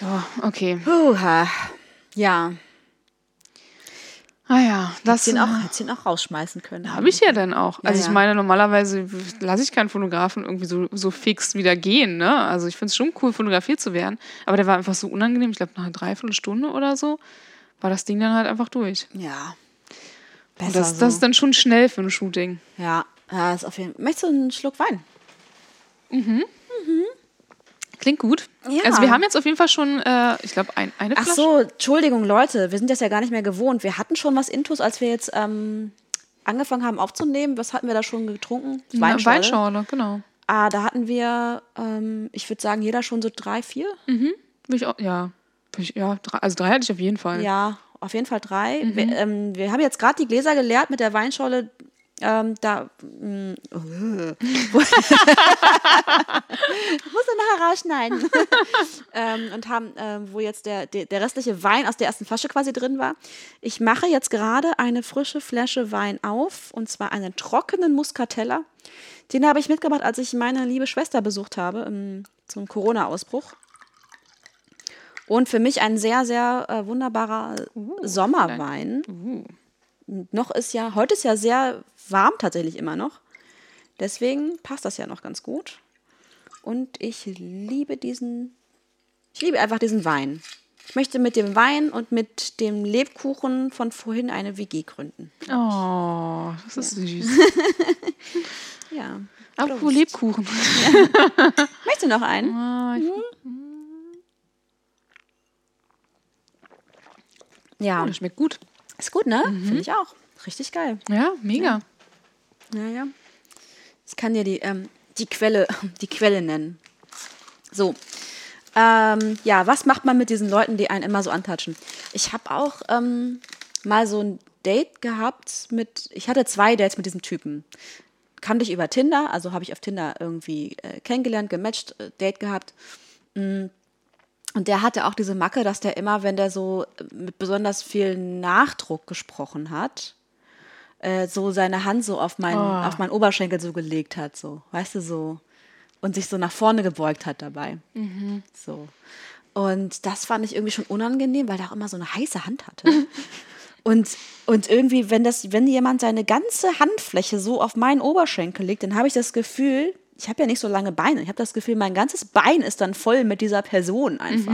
Speaker 2: Ja, okay.
Speaker 1: Puha. Ja,
Speaker 2: Ah ja, das
Speaker 1: hättest ihn auch, hättest ihn auch rausschmeißen können.
Speaker 2: habe ich ja dann auch. Also
Speaker 1: Ja,
Speaker 2: ich meine, normalerweise lasse ich keinen Fotografen irgendwie so, so fix wieder gehen. Ne? Also ich finde es schon cool, fotografiert zu werden. Aber der war einfach so unangenehm. Ich glaube, nach einer Dreiviertelstunde oder so war das Ding dann halt einfach durch.
Speaker 1: Ja.
Speaker 2: Und
Speaker 1: Besser
Speaker 2: das,
Speaker 1: so.
Speaker 2: das ist dann schon schnell für ein Shooting.
Speaker 1: ja, ja, ist auf jeden Fall. Möchtest du einen Schluck Wein?
Speaker 2: Klingt gut.
Speaker 1: Ja.
Speaker 2: Also wir haben jetzt auf jeden Fall schon, äh, ich glaube, ein, eine
Speaker 1: Ach
Speaker 2: Flasche.
Speaker 1: so, Entschuldigung, Leute, wir sind das ja gar nicht mehr gewohnt. Wir hatten schon was Intus, als wir jetzt ähm, angefangen haben aufzunehmen. Was hatten wir da schon getrunken? Weinschorle.
Speaker 2: Weinschorle, genau.
Speaker 1: Ah, da hatten wir, ähm, ich würde sagen, jeder schon so drei, vier.
Speaker 2: Will ich auch, ja. Ich, ja, drei, also drei hatte ich auf jeden Fall.
Speaker 1: Ja, auf jeden Fall drei.
Speaker 2: Mhm.
Speaker 1: Wir, ähm, wir haben jetzt gerade die Gläser geleert mit der Weinschorle. Ähm, da mh, äh. muss er nachher rausschneiden. ähm, und haben, ähm, wo jetzt der, der, der restliche Wein aus der ersten Flasche quasi drin war. Ich mache jetzt gerade eine frische Flasche Wein auf und zwar einen trockenen Muscatella. Den habe ich mitgebracht, als ich meine liebe Schwester besucht habe im, zum Corona-Ausbruch. Und für mich ein sehr, sehr äh, wunderbarer Sommerwein. Noch ist ja, heute ist ja sehr warm tatsächlich immer noch. Deswegen passt das ja noch ganz gut. Und ich liebe diesen, ich liebe einfach diesen Wein. Ich möchte mit dem Wein und mit dem Lebkuchen von vorhin eine WG gründen.
Speaker 2: Oh, das ist süß.
Speaker 1: Ja.
Speaker 2: Apropos Lebkuchen.
Speaker 1: Möchtest du noch einen?
Speaker 2: Ah, ich,
Speaker 1: Ja.
Speaker 2: oh, das schmeckt gut.
Speaker 1: Ist gut, ne? Finde ich auch. Richtig geil.
Speaker 2: Ja, mega.
Speaker 1: Ja, ja. Ich kann dir die, ähm, die, Quelle, die Quelle nennen. So. Ähm, ja, was macht man mit diesen Leuten, die einen immer so antatschen? Ich habe auch ähm, mal so ein Date gehabt mit, ich hatte zwei Dates mit diesem Typen. Kannte ich über Tinder, also habe ich auf Tinder irgendwie äh, kennengelernt, gematcht, äh, Date gehabt. Mm. Und der hatte auch diese Macke, dass der immer, wenn der so mit besonders viel Nachdruck gesprochen hat, äh, so seine Hand so auf meinen, auf meinen Oberschenkel so gelegt hat, so, weißt du, so. Und sich so nach vorne gebeugt hat dabei. So. Und das fand ich irgendwie schon unangenehm, weil der auch immer so eine heiße Hand hatte. Und, und irgendwie, wenn, das, wenn jemand seine ganze Handfläche so auf meinen Oberschenkel legt, dann habe ich das Gefühl, ich habe ja nicht so lange Beine, ich habe das Gefühl, mein ganzes Bein ist dann voll mit dieser Person einfach.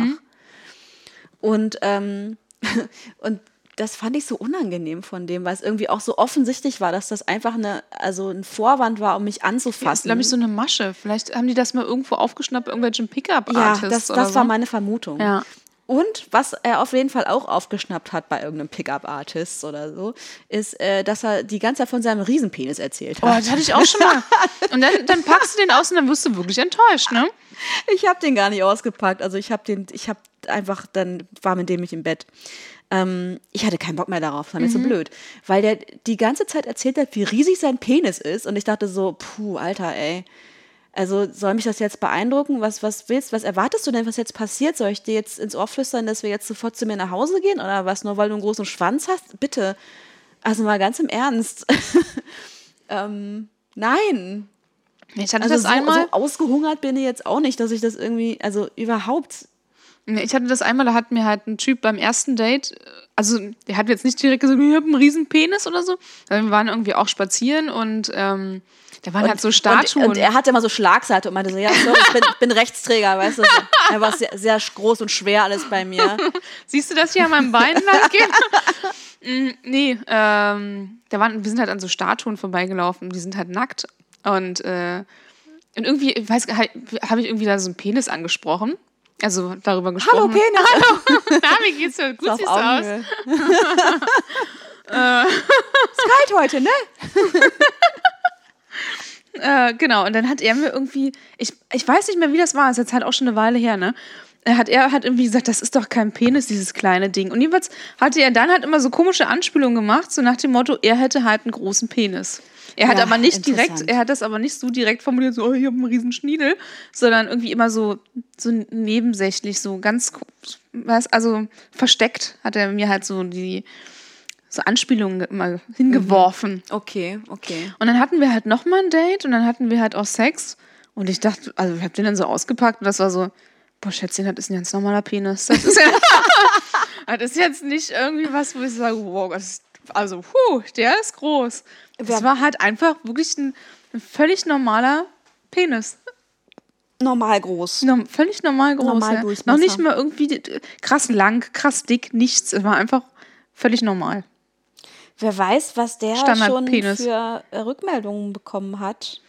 Speaker 1: Und, ähm, und das fand ich so unangenehm von dem, weil es irgendwie auch so offensichtlich war, dass das einfach eine, also ein Vorwand war, um mich
Speaker 2: Das ist,
Speaker 1: anzufassen.
Speaker 2: glaube ich, so eine Masche. Vielleicht haben die das mal irgendwo aufgeschnappt, bei irgendwelchen
Speaker 1: ja,
Speaker 2: Pickup-Artists
Speaker 1: das,
Speaker 2: oder
Speaker 1: das
Speaker 2: so.
Speaker 1: war meine Vermutung.
Speaker 2: Ja.
Speaker 1: Und was er auf jeden Fall auch aufgeschnappt hat bei irgendeinem Pickup-Artist oder so, ist, äh, dass er die ganze Zeit von seinem Riesenpenis erzählt
Speaker 2: Oh,
Speaker 1: hat.
Speaker 2: das hatte ich auch schon mal. Und dann, dann packst du den aus und dann wirst du wirklich enttäuscht, ne?
Speaker 1: Ich habe den gar nicht ausgepackt. Also ich habe den, ich habe einfach, dann war mit dem nicht im Bett. Ähm, ich hatte keinen Bock mehr darauf, war mir so blöd. Weil der die ganze Zeit erzählt hat, wie riesig sein Penis ist. Und ich dachte so, puh, Alter, ey. Also soll mich das jetzt beeindrucken? Was, was willst, was erwartest du denn, was jetzt passiert? Soll ich dir jetzt ins Ohr flüstern, dass wir jetzt sofort zu mir nach Hause gehen? Oder was, nur weil du einen großen Schwanz hast? Bitte. Also mal ganz im Ernst. ähm, nein.
Speaker 2: Ich hatte
Speaker 1: Also
Speaker 2: das
Speaker 1: so,
Speaker 2: einmal.
Speaker 1: so ausgehungert bin ich jetzt auch nicht, dass ich das irgendwie, also überhaupt.
Speaker 2: Ich hatte das einmal, da hat mir halt ein Typ beim ersten Date, also der hat jetzt nicht direkt gesagt, ich habe einen riesen Penis oder so. Wir waren irgendwie auch spazieren und ähm, da waren halt so Statuen.
Speaker 1: Und, und er hatte immer so Schlagseite und meinte so, ja, sorry, ich bin, bin Rechtsträger, weißt du. So. Er war sehr, sehr groß und schwer alles bei mir.
Speaker 2: Siehst du das hier an meinem Bein lang geht? Mm, nee, ähm, da waren, wir sind halt an so Statuen vorbeigelaufen, die sind halt nackt. Und, äh, und irgendwie, ich weiß, habe ich irgendwie da so einen Penis angesprochen. Also darüber gesprochen.
Speaker 1: Hallo Penis.
Speaker 2: Hallo. Na, wie geht's dir? Gut siehst du aus.
Speaker 1: Ist kalt heute, ne?
Speaker 2: Äh, genau, und dann hat er mir irgendwie, ich, ich weiß nicht mehr, wie das war, ist jetzt halt auch schon eine Weile her, ne? Er hat er hat irgendwie gesagt, das ist doch kein Penis, dieses kleine Ding. Und jedenfalls hatte er dann halt immer so komische Anspielungen gemacht, so nach dem Motto, er hätte halt einen großen Penis. Er hat
Speaker 1: Ja,
Speaker 2: aber nicht direkt, er hat das aber nicht so direkt formuliert, so, oh, ich habe einen riesen Schniedel, sondern irgendwie immer so, so nebensächlich, so ganz, was, also versteckt hat er mir halt so die, so Anspielungen immer hingeworfen.
Speaker 1: Okay, okay.
Speaker 2: Und dann hatten wir halt nochmal ein Date und dann hatten wir halt auch Sex. Und ich dachte, also ich hab den dann so ausgepackt und das war so, boah, Schätzchen, das ist ein ganz normaler Penis. Das ist, ja, das ist jetzt nicht irgendwie was, wo ich sage, wow, das ist, also, puh, der ist groß. Das war halt einfach wirklich ein, ein völlig normaler Penis.
Speaker 1: Normal groß.
Speaker 2: No, völlig normal groß.
Speaker 1: Normal
Speaker 2: ja. Noch nicht mal irgendwie krass lang, krass dick, nichts. Es war einfach völlig normal.
Speaker 1: Wer weiß, was der schon für äh, Rückmeldungen bekommen hat.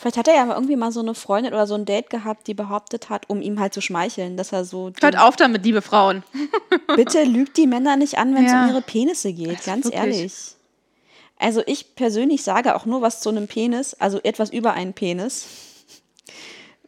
Speaker 1: Vielleicht hat er ja irgendwie mal so eine Freundin oder so ein Date gehabt, die behauptet hat, um ihm halt zu schmeicheln, dass er so.
Speaker 2: Hört auf damit, liebe Frauen.
Speaker 1: Bitte lügt die Männer nicht an, wenn es
Speaker 2: Ja.
Speaker 1: um ihre Penisse geht, ganz
Speaker 2: wirklich.
Speaker 1: ehrlich. Also ich persönlich sage auch nur was zu einem Penis, also etwas über einen Penis,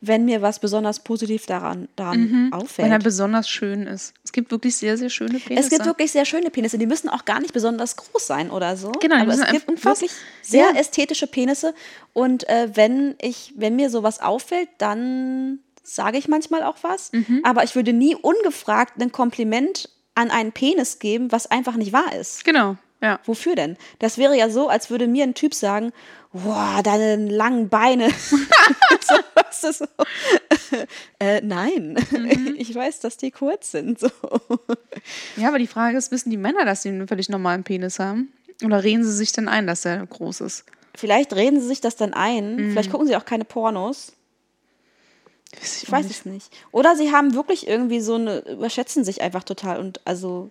Speaker 1: wenn mir was besonders positiv daran, daran
Speaker 2: Wenn er
Speaker 1: auffällt.
Speaker 2: besonders schön ist. Es gibt wirklich sehr, sehr schöne Penisse.
Speaker 1: Es gibt wirklich sehr schöne Penisse, die müssen auch gar nicht besonders groß sein oder so.
Speaker 2: Genau,
Speaker 1: aber es gibt wirklich sehr
Speaker 2: ja.
Speaker 1: ästhetische Penisse. Und äh, wenn ich, wenn mir sowas auffällt, dann sage ich manchmal auch was.
Speaker 2: Mhm.
Speaker 1: Aber ich würde nie ungefragt ein Kompliment an einen Penis geben, was einfach nicht wahr ist.
Speaker 2: Genau, ja.
Speaker 1: Wofür denn? Das wäre ja so, als würde mir ein Typ sagen, boah, deine langen Beine. so, weißt du, so. äh, nein,
Speaker 2: Mhm.
Speaker 1: ich weiß, dass die kurz sind. So.
Speaker 2: Ja, aber die Frage ist, wissen die Männer, dass sie einen völlig normalen Penis haben? Oder reden sie sich denn ein, dass er groß ist?
Speaker 1: Vielleicht reden sie sich das dann ein.
Speaker 2: Mhm.
Speaker 1: Vielleicht gucken sie auch keine Pornos.
Speaker 2: Weiß
Speaker 1: Ich weiß es nicht. Oder sie haben wirklich irgendwie so eine, überschätzen sich einfach total und also,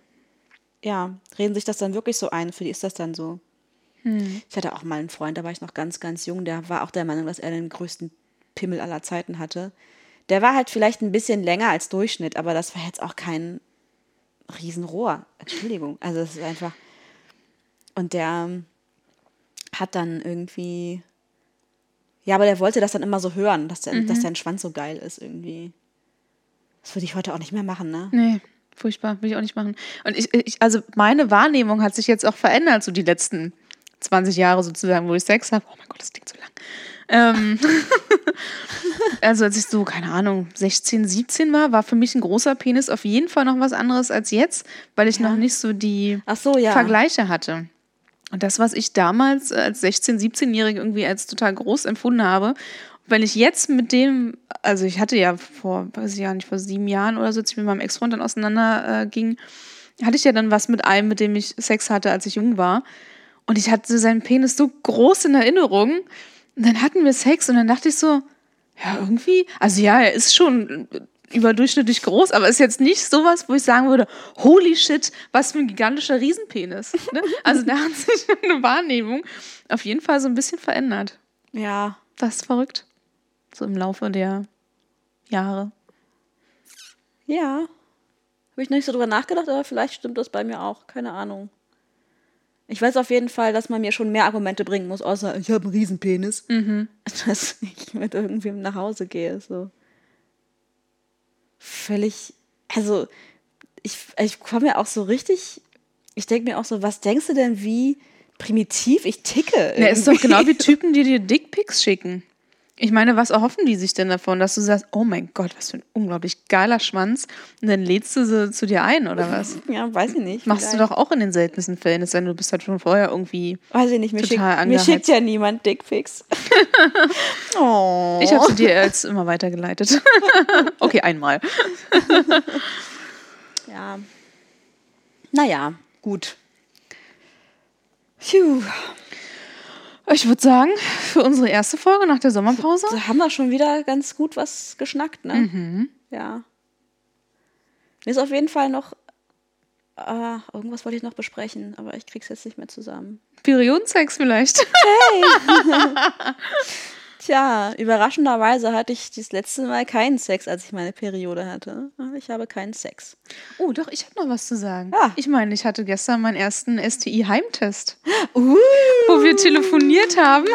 Speaker 1: ja, reden sich das dann wirklich so ein. Für die ist das dann so.
Speaker 2: Hm.
Speaker 1: Ich hatte auch mal einen Freund, da war ich noch ganz, ganz jung, der war auch der Meinung, dass er den größten Pimmel aller Zeiten hatte. Der war halt vielleicht ein bisschen länger als Durchschnitt, aber das war jetzt auch kein Riesenrohr. Entschuldigung. Also es ist einfach. Und der ähm, hat dann irgendwie. Ja, aber der wollte das dann immer so hören, dass, der, dass dein Schwanz so geil ist irgendwie. Das würde ich heute auch nicht mehr machen, ne?
Speaker 2: Nee, furchtbar, will ich auch nicht machen. Und ich, ich, also meine Wahrnehmung hat sich jetzt auch verändert, so die letzten 20 Jahre sozusagen, wo ich Sex habe. Oh mein Gott, das klingt so lang. Ähm, also als ich so, keine Ahnung, 16, 17 war, war für mich ein großer Penis auf jeden Fall noch was anderes als jetzt, weil ich noch nicht so die
Speaker 1: so, ja.
Speaker 2: Vergleiche hatte. Und das, was ich damals als 16-, 17-Jährige irgendwie als total groß empfunden habe, wenn ich jetzt mit dem, also ich hatte ja vor, weiß ich ja nicht, vor sieben Jahren oder so, als ich mit meinem Ex-Freund dann auseinander äh, ging, hatte ich ja dann was mit einem, mit dem ich Sex hatte, als ich jung war. Und ich hatte seinen Penis so groß in Erinnerung. Und dann hatten wir Sex und dann dachte ich so, ja, irgendwie, also ja, er ist schon überdurchschnittlich groß, aber ist jetzt nicht sowas, wo ich sagen würde, holy shit, was für ein gigantischer Riesenpenis. Ne? Also da hat sich eine Wahrnehmung auf jeden Fall so ein bisschen verändert.
Speaker 1: Ja.
Speaker 2: Das ist verrückt. So im Laufe der Jahre.
Speaker 1: Ja. Habe ich noch nicht so drüber nachgedacht, aber vielleicht stimmt das bei mir auch. Keine Ahnung. Ich weiß auf jeden Fall, dass man mir schon mehr Argumente bringen muss, außer ich habe einen Riesenpenis. Dass ich mit irgendwem nach Hause gehe. So. Völlig. Also, ich, ich komme mir auch so richtig. Ich denke mir auch so, was denkst du denn, wie primitiv ich ticke?
Speaker 2: Ja, ist doch genau wie Typen, die dir Dickpics schicken. Ich meine, was erhoffen die sich denn davon, dass du sagst, oh mein Gott, was für ein unglaublich geiler Schwanz und dann lädst du sie zu dir ein oder was?
Speaker 1: Ja, weiß ich nicht.
Speaker 2: Machst du
Speaker 1: vielleicht.
Speaker 2: doch auch in den seltensten Fällen, es sei denn, du bist halt schon vorher irgendwie.
Speaker 1: Weiß ich nicht, mir,
Speaker 2: total
Speaker 1: schickt, mir schickt ja niemand Dickpics. oh.
Speaker 2: Ich habe sie dir jetzt immer weitergeleitet. okay, einmal.
Speaker 1: Ja. Naja, gut. Phew.
Speaker 2: Ich würde sagen, für unsere erste Folge nach der Sommerpause.
Speaker 1: Da haben wir schon wieder ganz gut was geschnackt, ne?
Speaker 2: Mhm.
Speaker 1: Ja. Mir ist auf jeden Fall noch. Äh, irgendwas wollte ich noch besprechen, aber ich krieg's jetzt nicht mehr zusammen.
Speaker 2: Periodensex vielleicht.
Speaker 1: Tja, überraschenderweise hatte ich das letzte Mal keinen Sex, als ich meine Periode hatte. Ich habe keinen Sex.
Speaker 2: Oh, doch, ich habe noch was zu sagen.
Speaker 1: Ah.
Speaker 2: Ich meine, ich hatte gestern meinen ersten STI-Heimtest.
Speaker 1: Uh.
Speaker 2: wo wir telefoniert haben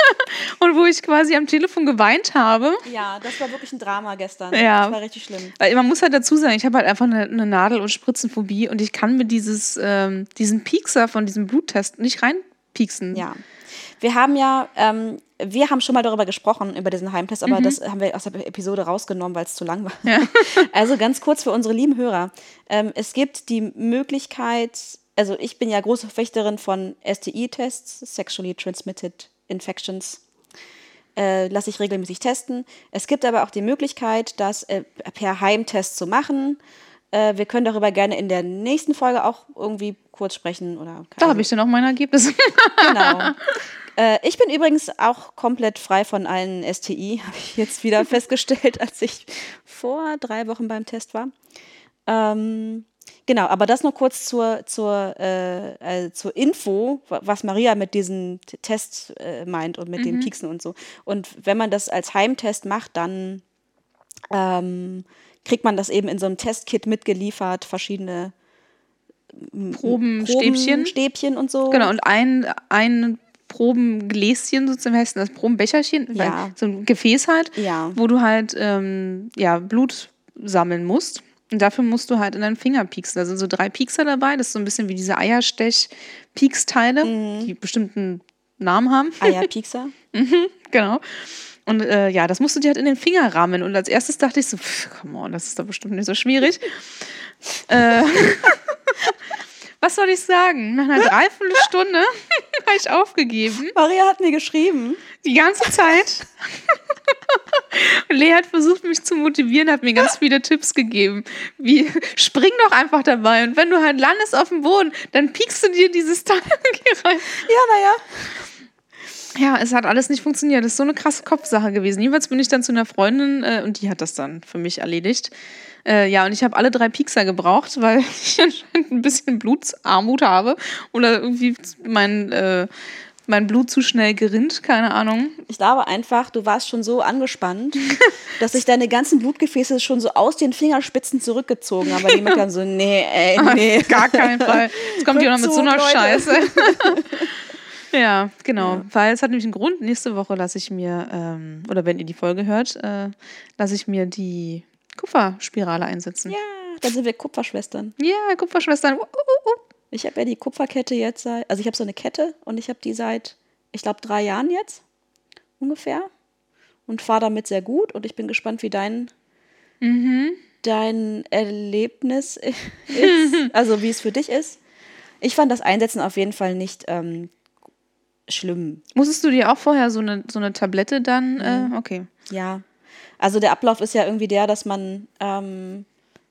Speaker 2: und wo ich quasi am Telefon geweint habe.
Speaker 1: Ja, das war wirklich ein Drama gestern.
Speaker 2: Ja.
Speaker 1: Das war richtig schlimm.
Speaker 2: Weil man muss halt dazu sagen, ich habe halt einfach eine, eine Nadel- und Spritzenphobie und ich kann mir dieses, ähm, diesen Piekser von diesem Bluttest nicht reinpieksen.
Speaker 1: Ja. Wir haben ja, ähm, wir haben schon mal darüber gesprochen, über diesen Heimtest, aber das haben wir aus der Episode rausgenommen, weil es zu lang war. Also ganz kurz für unsere lieben Hörer. Ähm, es gibt die Möglichkeit, also ich bin ja große Verfechterin von STI-Tests, Sexually Transmitted Infections. Äh, lasse ich regelmäßig testen. Es gibt aber auch die Möglichkeit, das äh, per Heimtest zu machen. Äh, wir können darüber gerne in der nächsten Folge auch irgendwie kurz sprechen. Oder,
Speaker 2: Da habe ich dann auch mein Ergebnis.
Speaker 1: Genau. Äh, ich bin übrigens auch komplett frei von allen STI, habe ich jetzt wieder festgestellt, als ich vor drei Wochen beim Test war. Ähm, genau, aber das nur kurz zur, zur, äh, äh, zur Info, wa- was Maria mit diesem Test äh, meint und mit den Pieksen und so. Und wenn man das als Heimtest macht, dann ähm, kriegt man das eben in so einem Testkit mitgeliefert, verschiedene
Speaker 2: Proben, Stäbchen.
Speaker 1: Stäbchen und so.
Speaker 2: Genau, und ein, ein Probengläschen sozusagen, wie heißt das? Probenbecherchen?
Speaker 1: Ja.
Speaker 2: So ein Gefäß halt,
Speaker 1: Ja.
Speaker 2: wo du halt ähm, ja, Blut sammeln musst. Und dafür musst du halt in deinen Finger pieksen. Da sind so drei Piekser dabei. Das ist so ein bisschen wie diese Eierstech-Pieksteile,
Speaker 1: Mhm.
Speaker 2: die bestimmten Namen haben.
Speaker 1: Eierpiekser.
Speaker 2: Genau. Und äh, ja, das musst du dir halt in den Finger rammen. Und als erstes dachte ich so, pff, come on, das ist doch bestimmt nicht so schwierig. äh, was soll ich sagen? Nach einer Dreiviertelstunde habe ich aufgegeben.
Speaker 1: Maria hat mir geschrieben.
Speaker 2: Die ganze Zeit. Und Lea hat versucht, mich zu motivieren, hat mir ganz viele Tipps gegeben. Wie, spring doch einfach dabei. Und wenn du halt landest auf dem Boden, dann piekst du dir dieses Teil hier rein.
Speaker 1: Ja, naja.
Speaker 2: Ja, es hat alles nicht funktioniert. Das ist so eine krasse Kopfsache gewesen. Jedenfalls bin ich dann zu einer Freundin äh, und die hat das dann für mich erledigt. Äh, ja, und ich habe alle drei Piekser gebraucht, weil ich anscheinend ein bisschen Blutsarmut habe oder irgendwie mein, äh, mein Blut zu schnell gerinnt, keine Ahnung.
Speaker 1: Ich glaube einfach, du warst schon so angespannt, dass sich deine ganzen Blutgefäße schon so aus den Fingerspitzen zurückgezogen haben. Aber die dann so, nee, ey, nee.
Speaker 2: Gar keinen Fall. Jetzt kommt die auch noch mit so einer
Speaker 1: Leute.
Speaker 2: Scheiße. Ja, genau. Weil es hat nämlich einen Grund. Nächste Woche lasse ich mir, ähm, oder wenn ihr die Folge hört, äh, lasse ich mir die Kupferspirale einsetzen.
Speaker 1: Ja, dann sind wir Kupferschwestern.
Speaker 2: Ja, Kupferschwestern. Uh, uh, uh.
Speaker 1: Ich habe ja die Kupferkette jetzt seit, also ich habe so eine Kette und ich habe die seit, ich glaube, drei Jahren jetzt ungefähr und fahre damit sehr gut und ich bin gespannt, wie dein, dein Erlebnis ist, also wie es für dich ist. Ich fand das Einsetzen auf jeden Fall nicht ähm, schlimm.
Speaker 2: Musstest du dir auch vorher so eine, so eine Tablette dann?
Speaker 1: Mhm.
Speaker 2: Äh, okay.
Speaker 1: Ja. Also der Ablauf ist ja irgendwie der, dass man ähm,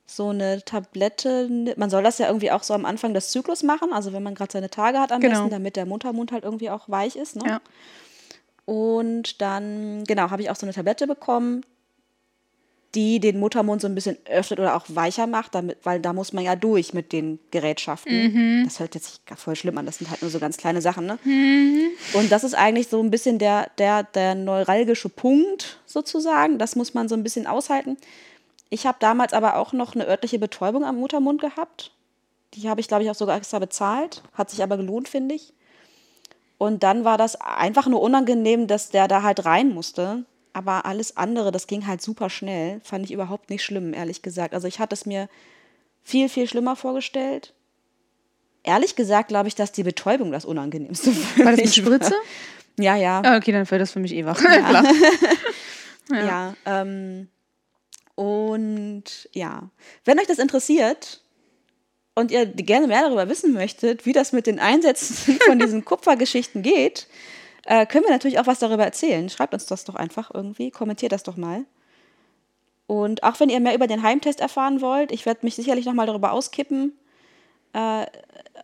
Speaker 1: so eine Tablette, man soll das ja irgendwie auch so am Anfang des Zyklus machen, also wenn man gerade seine Tage hat am
Speaker 2: Genau.
Speaker 1: besten, damit der Muttermund halt irgendwie auch weich ist. Ne?
Speaker 2: Ja.
Speaker 1: Und dann, genau, habe ich auch so eine Tablette bekommen, die den Muttermund so ein bisschen öffnet oder auch weicher macht, damit, weil da muss man ja durch mit den Gerätschaften. Das hört jetzt sich voll schlimm an, das sind halt nur so ganz kleine Sachen, ne? Und das ist eigentlich so ein bisschen der, der, der neuralgische Punkt sozusagen. Das muss man so ein bisschen aushalten. Ich habe damals aber auch noch eine örtliche Betäubung am Muttermund gehabt. Die habe ich, glaube ich, auch sogar extra bezahlt. Hat sich aber gelohnt, finde ich. Und dann war das einfach nur unangenehm, dass der da halt rein musste. Aber alles andere, das ging halt super schnell. Fand ich überhaupt nicht schlimm, ehrlich gesagt. Also ich hatte es mir viel, viel schlimmer vorgestellt. Ehrlich gesagt glaube ich, dass die Betäubung das Unangenehmste für
Speaker 2: War das eine Spritze?
Speaker 1: Ja, ja.
Speaker 2: Ah, okay, dann fällt das für mich eh wach. Klar.
Speaker 1: Ja. ähm, und ja, wenn euch das interessiert und ihr gerne mehr darüber wissen möchtet, wie das mit den Einsätzen von diesen Kupfergeschichten geht, äh, können wir natürlich auch was darüber erzählen. Schreibt uns das doch einfach irgendwie, kommentiert das doch mal. Und auch wenn ihr mehr über den Heimtest erfahren wollt, ich werde mich sicherlich nochmal darüber auskippen. Äh,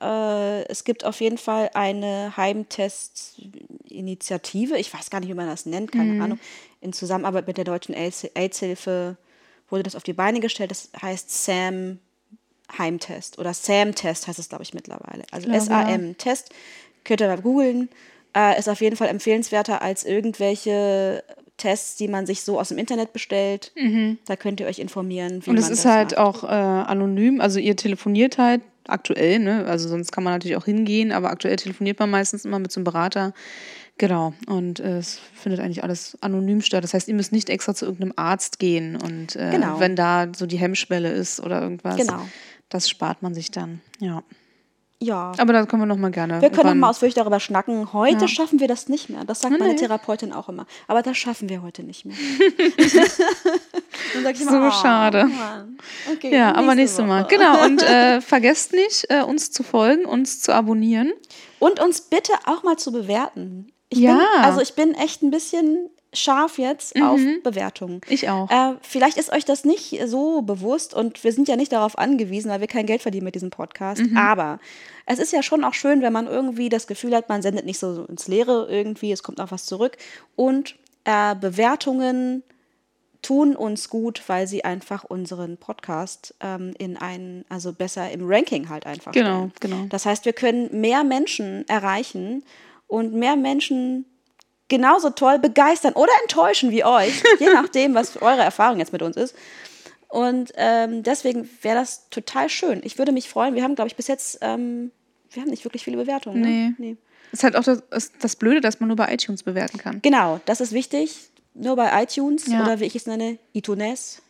Speaker 1: äh, es gibt auf jeden Fall eine Heimtest-Initiative. Ich weiß gar nicht, wie man das nennt, keine Ahnung. In Zusammenarbeit mit der Deutschen AIDS- AIDS-Hilfe wurde das auf die Beine gestellt. Das heißt SAM Heimtest oder SAM-Test heißt es, glaube ich, mittlerweile. Also SAM-Test. Könnt ihr mal googeln. Äh, ist auf jeden Fall empfehlenswerter als irgendwelche Tests, die man sich so aus dem Internet bestellt. Da könnt ihr euch informieren, wie
Speaker 2: Und es ist
Speaker 1: das
Speaker 2: halt
Speaker 1: macht.
Speaker 2: auch äh, anonym. Also ihr telefoniert halt aktuell, ne? Also sonst kann man natürlich auch hingehen, aber aktuell telefoniert man meistens immer mit so einem Berater. Genau. Und äh, es findet eigentlich alles anonym statt. Das heißt, ihr müsst nicht extra zu irgendeinem Arzt gehen. Und äh,
Speaker 1: Genau.
Speaker 2: wenn da so die Hemmschwelle ist oder irgendwas,
Speaker 1: Genau.
Speaker 2: das spart man sich dann. Ja.
Speaker 1: Ja.
Speaker 2: Aber da können wir noch mal gerne.
Speaker 1: Wir können noch
Speaker 2: irgendwann-
Speaker 1: mal ausführlich darüber schnacken. Heute
Speaker 2: Ja.
Speaker 1: schaffen wir das nicht mehr. Das sagt meine
Speaker 2: Nee.
Speaker 1: Therapeutin auch immer. Aber das schaffen wir heute nicht mehr. Ich
Speaker 2: So
Speaker 1: immer, oh,
Speaker 2: schade.
Speaker 1: Okay,
Speaker 2: Ja, aber nächste Mal. Genau. Und äh, vergesst nicht, äh, uns zu folgen, uns zu abonnieren.
Speaker 1: Und uns bitte auch mal zu bewerten. Ich
Speaker 2: Ja.
Speaker 1: Bin, also ich bin echt ein bisschen scharf jetzt auf Bewertungen.
Speaker 2: Ich auch.
Speaker 1: Äh, vielleicht ist euch das nicht so bewusst und wir sind ja nicht darauf angewiesen, weil wir kein Geld verdienen mit diesem Podcast. Aber es ist ja schon auch schön, wenn man irgendwie das Gefühl hat, man sendet nicht so ins Leere irgendwie, es kommt auch was zurück. Und äh, Bewertungen tun uns gut, weil sie einfach unseren Podcast ähm, in einen, also besser im Ranking halt einfach
Speaker 2: Genau,
Speaker 1: stellen.
Speaker 2: genau.
Speaker 1: Das heißt, wir können mehr Menschen erreichen und mehr Menschen genauso toll begeistern oder enttäuschen wie euch, je nachdem, was eure Erfahrung jetzt mit uns ist. Und ähm, deswegen wäre das total schön. Ich würde mich freuen. Wir haben, glaube ich, bis jetzt, ähm, wir haben nicht wirklich viele Bewertungen. Ne?
Speaker 2: Nee. Ist halt auch das, ist das Blöde, dass man nur bei iTunes bewerten kann.
Speaker 1: Genau, das ist wichtig. Nur bei iTunes
Speaker 2: Ja.
Speaker 1: oder wie ich es nenne, iTunes.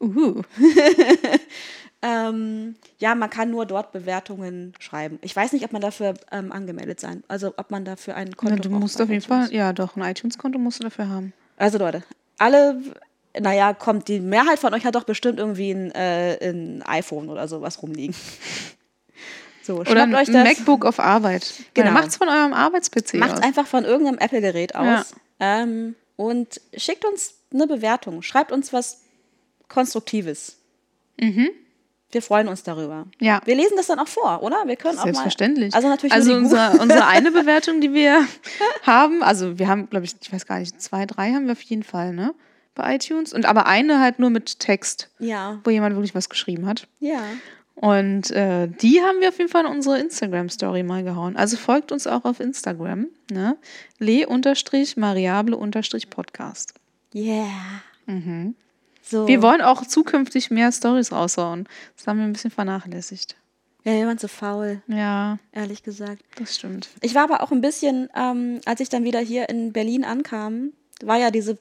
Speaker 2: Uhu.
Speaker 1: Ähm, ja, man kann nur dort Bewertungen schreiben. Ich weiß nicht, ob man dafür ähm, angemeldet sein, also ob man dafür ein Konto
Speaker 2: Na, du musst auf jeden. Fall, ja doch, ein iTunes-Konto musst du dafür haben.
Speaker 1: Also Leute, alle, naja, kommt, die Mehrheit von euch hat doch bestimmt irgendwie ein, äh, ein iPhone oder sowas rumliegen. So,
Speaker 2: Oder ein
Speaker 1: euch das,
Speaker 2: MacBook auf Arbeit.
Speaker 1: Genau.
Speaker 2: Genau. Macht's von eurem Arbeits-PC
Speaker 1: macht
Speaker 2: aus.
Speaker 1: einfach von irgendeinem Apple-Gerät aus
Speaker 2: Ja.
Speaker 1: ähm, und schickt uns eine Bewertung. Schreibt uns was Konstruktives. Wir freuen uns darüber.
Speaker 2: Mhm. Ja.
Speaker 1: Wir lesen das dann auch vor, oder? Wir können auch
Speaker 2: Selbstverständlich.
Speaker 1: Mal, also natürlich
Speaker 2: also unsere, unsere eine Bewertung, die wir haben, also wir haben, glaube ich, ich weiß gar nicht, zwei, drei haben wir auf jeden Fall, ne? Bei iTunes. Und aber eine halt nur mit Text,
Speaker 1: Ja,
Speaker 2: wo jemand wirklich was geschrieben hat.
Speaker 1: ja.
Speaker 2: Und äh, die haben wir auf jeden Fall in unsere Instagram-Story mal gehauen. Also folgt uns auch auf Instagram, ne? le-mariable-podcast.
Speaker 1: Yeah. So.
Speaker 2: Wir wollen auch zukünftig mehr Stories raushauen. Das haben wir ein bisschen vernachlässigt.
Speaker 1: Ja, wir waren zu faul,
Speaker 2: Ja,
Speaker 1: ehrlich gesagt.
Speaker 2: das stimmt.
Speaker 1: Ich war aber auch ein bisschen, ähm, als ich dann wieder hier in Berlin ankam, war ja diese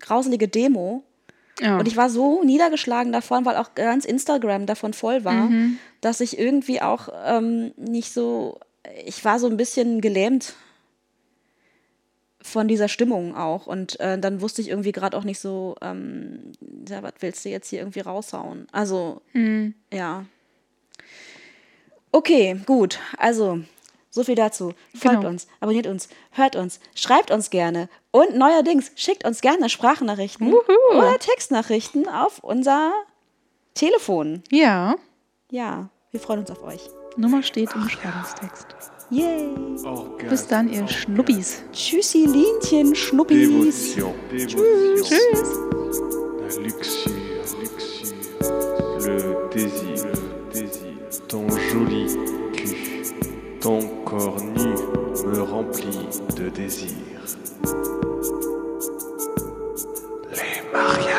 Speaker 1: grauselige Demo.
Speaker 2: Ja.
Speaker 1: Und ich war so niedergeschlagen davon, weil auch ganz Instagram davon voll war,
Speaker 2: Mhm.
Speaker 1: dass ich irgendwie auch ähm, nicht so, ich war so ein bisschen gelähmt von dieser Stimmung auch. Und äh, dann wusste ich irgendwie gerade auch nicht so, ähm, ja, was willst du jetzt hier irgendwie raushauen? Also,
Speaker 2: Mhm.
Speaker 1: ja. Okay, gut. Also, so viel dazu. Folgt
Speaker 2: Genau.
Speaker 1: uns, abonniert uns, hört uns, schreibt uns gerne. Und neuerdings, schickt uns gerne Sprachnachrichten oder Textnachrichten auf unser Telefon.
Speaker 2: ja,
Speaker 1: Ja, wir freuen uns auf euch.
Speaker 2: Nummer steht im Beschreibungstext.
Speaker 1: Yay!
Speaker 3: Oh,
Speaker 2: Bis dann, ihr oh, Schnuppis.
Speaker 1: Tschüssi, Linchen, Schnuppis.
Speaker 3: Dévotion. Dévotion.
Speaker 2: Tschüss. Tschüss.
Speaker 3: La luxure, luxure, le désir, le désir. Ton joli cul, ton corps nu me remplit de désir. Les mariages.